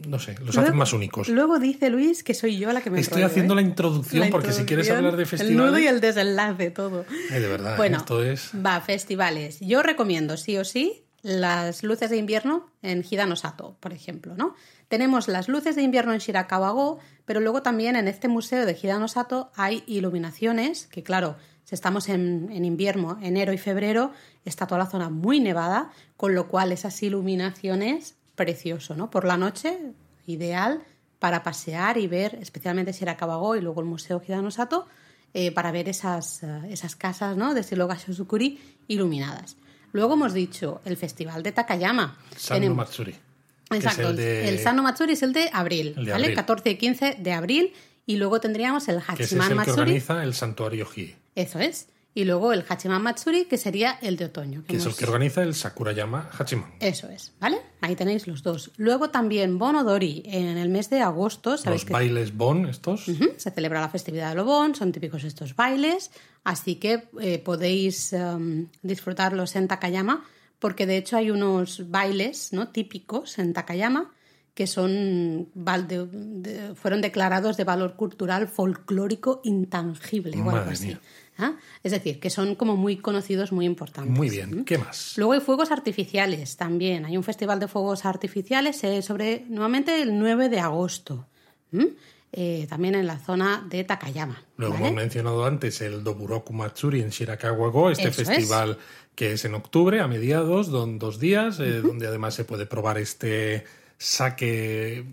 no sé, los hacen más únicos. Luego dice Luis que soy yo la que me Estoy enrollo, haciendo ¿eh? la introducción La porque si quieres hablar de El festivales... nudo y el desenlace, todo. Ay, de verdad, Bueno, esto es... va, festivales. Yo recomiendo, sí o sí, las luces de invierno en Hidanosato, por ejemplo, ¿no? Tenemos las luces de invierno en Shirakawa-go, pero luego también en este museo de Hidanosato hay iluminaciones, que claro, si estamos en, en invierno, enero y febrero, está toda la zona muy nevada, con lo cual esas iluminaciones, precioso, ¿no? Por la noche, ideal para pasear y ver, especialmente Shirakawa-go y luego el museo Hidanosato, eh, para ver esas, eh, esas casas ¿no? de estilo Gashozukuri iluminadas. Luego hemos dicho el festival de Takayama. San no Tenemos- Matsuri. Exacto, el de- el Sano Matsuri es el de abril, El de ¿vale? abril. 14 y 15 de abril. Y luego tendríamos el que ese es Hachiman que Matsuri. organiza el santuario Hi. Eso es. Y luego el Hachiman Matsuri, que sería el de otoño. Que es el que organiza el Sakurayama Hachiman. Eso es, ¿vale? Ahí tenéis los dos. Luego también Bonodori, en el mes de agosto. ¿sabéis los bailes Bon, estos. Se celebra la festividad de Bon, son típicos estos bailes, así que eh, podéis um, disfrutarlos en Takayama, porque de hecho hay unos bailes ¿no? típicos en Takayama que son fueron declarados de valor cultural folclórico intangible o algo así. ¿Ah? Es decir, que son como muy conocidos, muy importantes. Muy bien, ¿qué más? Luego hay fuegos artificiales también. Hay un festival de fuegos artificiales eh, sobre, nuevamente, el 9 de agosto. Eh, también en la zona de Takayama. Luego hemos mencionado antes el Doburoku Matsuri en Shirakawa-go, este festival que es en octubre, a mediados, don, dos días, eh, donde además se puede probar este saque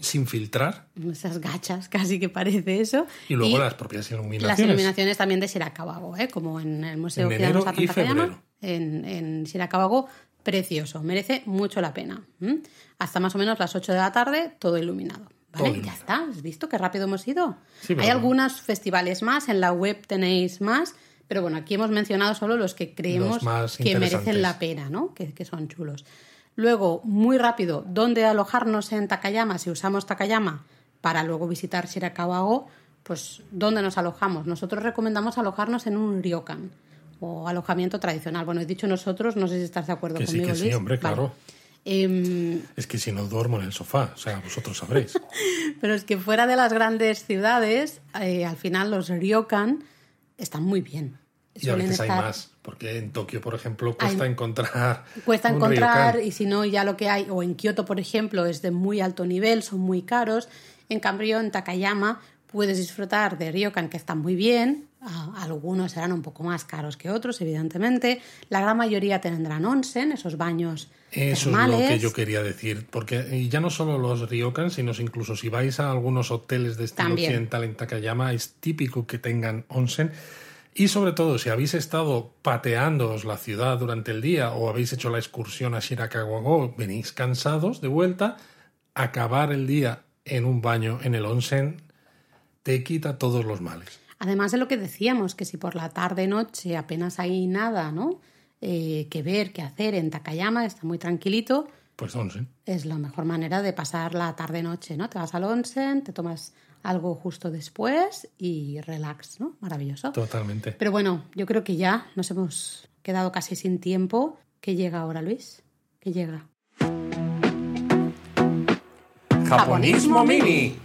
sin filtrar. Esas gachas, casi que parece eso. Y luego las propias iluminaciones. Las iluminaciones también de Shirakawago, ¿eh? como en el Museo en enero y febrero. En, en Shirakawago, precioso, merece mucho la pena. Hasta más o menos las 8 de la tarde, todo iluminado. ¿Vale? Ya está, ¿has visto qué rápido hemos ido? Hay algunos festivales más, en la web tenéis más, pero bueno, aquí hemos mencionado solo los que creemos que merecen la pena, ¿no? Que, que son chulos. Luego, muy rápido, ¿dónde alojarnos en Takayama? Si usamos Takayama para luego visitar Shirakawa-go, pues ¿dónde nos alojamos? Nosotros recomendamos alojarnos en un ryokan o alojamiento tradicional. Bueno, he dicho nosotros, no sé si estás de acuerdo que conmigo. Sí, que sí, hombre, claro. Em, es que si no duermo en el sofá, o sea, vosotros sabréis. Pero es que fuera de las grandes ciudades, eh, al final los ryokan están muy bien. Y a veces hay más, porque en Tokio, por ejemplo, cuesta encontrar. Cuesta encontrar, y si no, ya lo que hay, o en Kioto, por ejemplo, es de muy alto nivel, son muy caros. En cambio, en Takayama puedes disfrutar de ryokan que están muy bien. Algunos serán un poco más caros que otros, evidentemente. La gran mayoría tendrán onsen, esos baños. Eso es lo que yo quería decir, porque ya no solo los ryokan, sino incluso si vais a algunos hoteles de estilo occidental en Takayama, es típico que tengan onsen. Y sobre todo, si habéis estado pateándoos la ciudad durante el día o habéis hecho la excursión a Shirakawa-go, venís cansados de vuelta, acabar el día en un baño en el onsen te quita todos los males. Además de lo que decíamos, que si por la tarde-noche apenas hay nada, ¿no? Eh, que ver, que hacer en Takayama, está muy tranquilito. Pues onsen. Es la mejor manera de pasar la tarde-noche, ¿no? Te vas al onsen, te tomas algo justo después y relax, ¿no? Maravilloso. Totalmente. Pero bueno, yo creo que ya nos hemos quedado casi sin tiempo. ¿Qué llega ahora, Luis? ¿Qué llega? Japonismo Mini.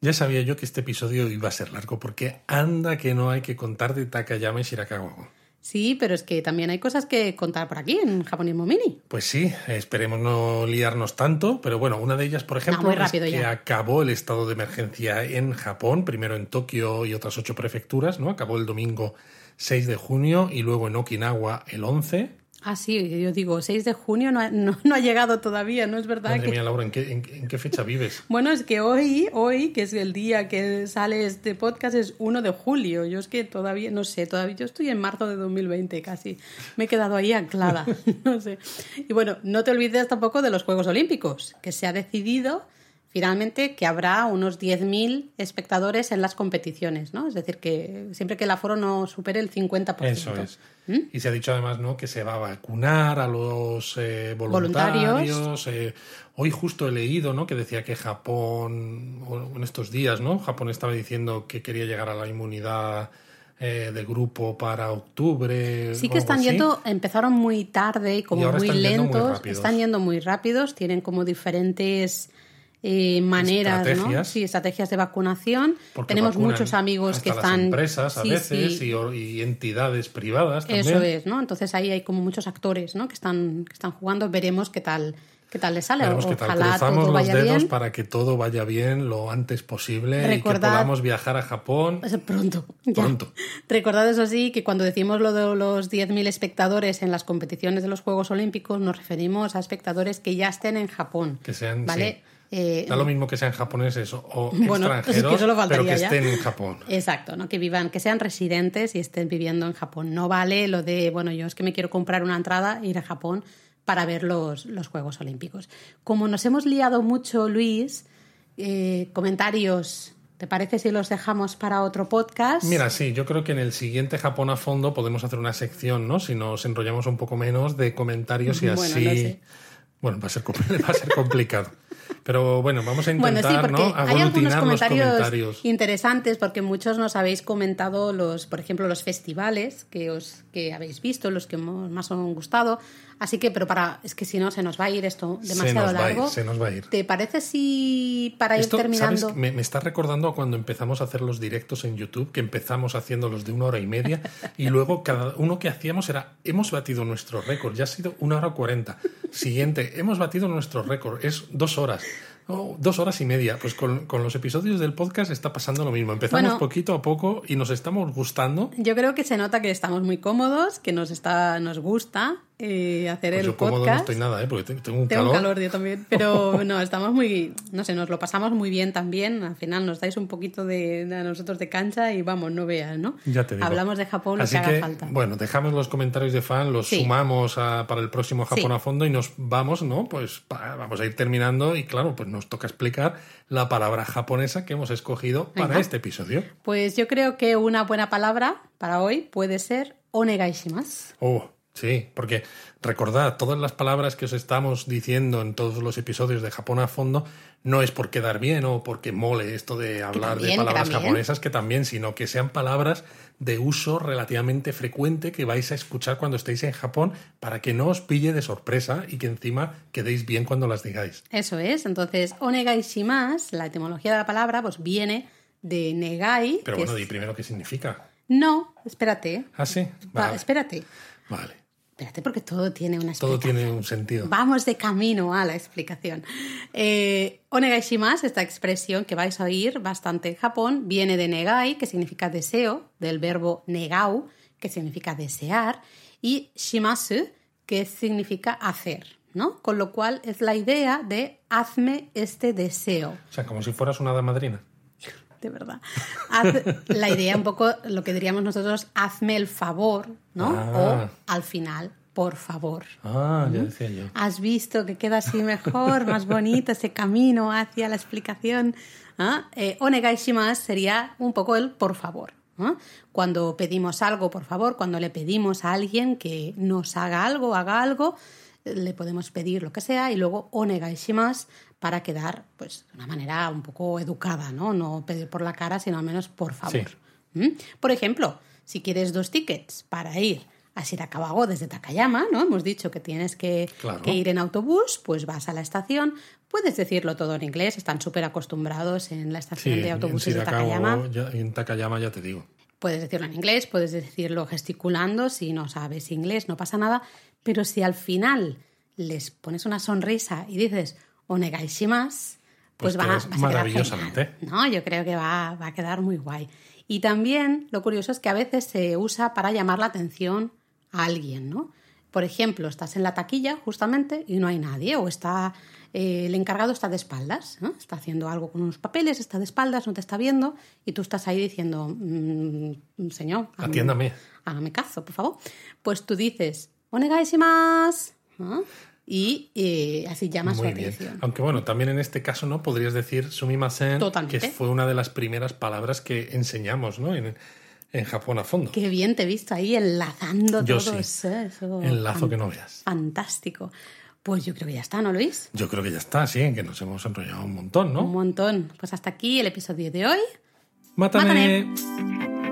Ya sabía yo que este episodio iba a ser largo porque anda que no hay que contar de Takayama y Shirakawa. Sí, pero es que también hay cosas que contar por aquí en Japonismo Mini. Pues sí, esperemos no liarnos tanto, pero bueno, una de ellas, por ejemplo, es que acabó el estado de emergencia en Japón, primero en Tokio y otras ocho prefecturas, ¿no? Acabó el domingo 6 de junio y luego en Okinawa el 11. Ah, sí, yo digo, 6 de junio no ha, no, ha llegado todavía, ¿no es verdad? Madre mía, Laura, ¿en qué, en, qué, fecha vives? bueno, es que hoy, hoy, que es el día que sale este podcast, es 1 de julio. Yo es que todavía, no sé, todavía yo estoy en marzo de 2020 casi. Me he quedado ahí anclada, no sé. Y bueno, no te olvides tampoco de los Juegos Olímpicos, que se ha decidido finalmente que habrá unos 10.000 espectadores en las competiciones, ¿no? Es decir, que siempre que el aforo no supere el 50%. Eso es. ¿Mm? Y se ha dicho además, ¿no? Que se va a vacunar a los eh, voluntarios. Eh, hoy justo he leído, ¿no? Que decía que Japón, en estos días, ¿no? Japón estaba diciendo que quería llegar a la inmunidad eh, del grupo para octubre. Sí que están yendo, empezaron muy tarde y como muy lentos, están yendo muy rápidos, tienen como diferentes eh, maneras, ¿no? Sí, estrategias de vacunación. Tenemos muchos amigos que están. empresas a veces Y, entidades privadas también. Eso es, ¿no? Entonces ahí hay como muchos actores, ¿no? Que están, que están jugando. Veremos qué tal. ¿Qué tal les sale? Veremos Ojalá Cruzamos los dedos para que todo vaya bien lo antes posible y que podamos viajar a Japón. Pronto. Pronto. Recordad eso sí, que cuando decimos lo de los 10.000 espectadores en las competiciones de los Juegos Olímpicos, nos referimos a espectadores que ya estén en Japón. Que sean, ¿vale? Eh, da lo mismo que sean japoneses o extranjeros, pero que estén en Japón. Exacto, ¿no? que vivan, que sean residentes y estén viviendo en Japón. No vale lo de, bueno, yo es que me quiero comprar una entrada e ir a Japón para ver los, los Juegos Olímpicos. Como nos hemos liado mucho, Luis, eh, comentarios ¿Te parece si los dejamos para otro podcast? Mira, sí, yo creo que en el siguiente Japón a fondo podemos hacer una sección, ¿no? Si nos enrollamos un poco menos de comentarios y Bueno, así. no sé. Bueno, va a ser, va a ser complicado. Pero bueno, vamos a Bueno, intentar, sí, porque ¿no? hay algunos comentarios, comentarios. interesantes, porque muchos nos habéis comentado los, por ejemplo, los festivales que os que habéis visto, los que más os han gustado. Así que, pero para, es que si no se nos va a ir esto demasiado se nos va a ir, largo. se nos va a ir. ¿Te parece si para Esto, ir terminando? ¿sabes? Me, me está recordando a cuando empezamos a hacer los directos en YouTube, que empezamos haciéndolos de una hora y media, y luego cada uno que hacíamos era, hemos batido nuestro récord, ya ha sido una hora cuarenta. Siguiente, hemos batido nuestro récord, es dos horas. Oh, dos horas y media. Pues con, con los episodios del podcast está pasando lo mismo. Empezamos Bueno. poquito a poco y nos estamos gustando. Yo creo que se nota que estamos muy cómodos, que nos está, nos gusta eh, hacer Pues el yo cómodo no podcast. estoy nada, ¿eh? porque te- tengo un Tengo calor. calor yo también, pero no, estamos muy, no sé, nos lo pasamos muy bien también. Al final nos dais un poquito de, de a nosotros de cancha y vamos, no veas, ¿no? Ya te digo. Hablamos de Japón lo Así que haga falta. Bueno, dejamos los comentarios de fan, los Sí. sumamos a- para el próximo Japón Sí. a fondo y nos vamos, ¿no? Pues pa- vamos a ir terminando y claro, pues nos toca explicar la palabra japonesa que hemos escogido para este episodio. Pues yo creo que una buena palabra para hoy puede ser onegaishimasu. Oh, sí, porque recordad, todas las palabras que os estamos diciendo en todos los episodios de Japón a fondo no es por quedar bien o porque mole esto de hablar de también, palabras también. japonesas, que también, sino que sean palabras de uso relativamente frecuente que vais a escuchar cuando estéis en Japón para que no os pille de sorpresa y que encima quedéis bien cuando las digáis. Eso es, entonces onegaishimasu, la etimología de la palabra, pues viene de negai. Pero bueno, es- di primero qué significa. No, espérate. Ah, sí. Va, Vale. espérate. vale. Espérate, porque todo tiene una Todo explicación. tiene un sentido. Vamos de camino a la explicación. Eh, onegaishimasu, esta expresión que vais a oír bastante en Japón, viene de negai, que significa deseo, del verbo negau, que significa desear, y shimasu, que significa hacer, ¿no? Con lo cual es la idea de hazme este deseo. O sea, como si fueras una hada madrina. De verdad. Haz- la idea un poco, lo que diríamos nosotros, hazme el favor, ¿no? Ah. O al final, por favor. Ah, ya decía yo. Has visto que queda así mejor, más bonito ese camino hacia la explicación. ¿Ah? Eh, onegaishimasu sería un poco el por favor. ¿ah? Cuando pedimos algo, por favor, cuando le pedimos a alguien que nos haga algo, haga algo, le podemos pedir lo que sea y luego onegaishimasu para quedar pues, de una manera un poco educada, ¿no? No pedir por la cara, sino al menos por favor. Sí. ¿Mm? Por ejemplo, si quieres dos tickets para ir a Shirakawago desde Takayama, ¿no? Hemos dicho que tienes que, Claro. que ir en autobús, pues vas a la estación, puedes decirlo todo en inglés, están súper acostumbrados en la Sí, estación de en autobuses de Takayama. ya- en Takayama ya te digo. Puedes decirlo en inglés, puedes decirlo gesticulando, si no sabes inglés no pasa nada, pero si al final les pones una sonrisa y dices onegaishimasu, Pues pues, va, a maravillosamente. ¿no? Yo creo que va, va a quedar muy guay. Y también lo curioso es que a veces se usa para llamar la atención a alguien, ¿no? Por ejemplo, estás en la taquilla justamente y no hay nadie, o está eh, el encargado está de espaldas, ¿no? está haciendo algo con unos papeles, está de espaldas, no te está viendo, y tú estás ahí diciendo, "Mm, señor, hágame- Atiéndame. hágame caso, por favor. Pues tú dices, onegaishimasu, ¿no? Y eh, así llamas Muy su bien. atención. Aunque bueno, también en este caso, ¿no? Podrías decir sumimasen, Totalmente. que fue una de las primeras palabras que enseñamos, ¿no? En, en Japón a fondo. Qué bien te he visto ahí enlazando Yo todo sí. eso. eso. Enlazo que no veas. Fantástico. Pues yo creo que ya está, ¿no, Luis? Yo creo que ya está, sí, que nos hemos enrollado un montón, Un ¿no? montón. Pues hasta aquí el episodio de hoy. Mátame. Mátame.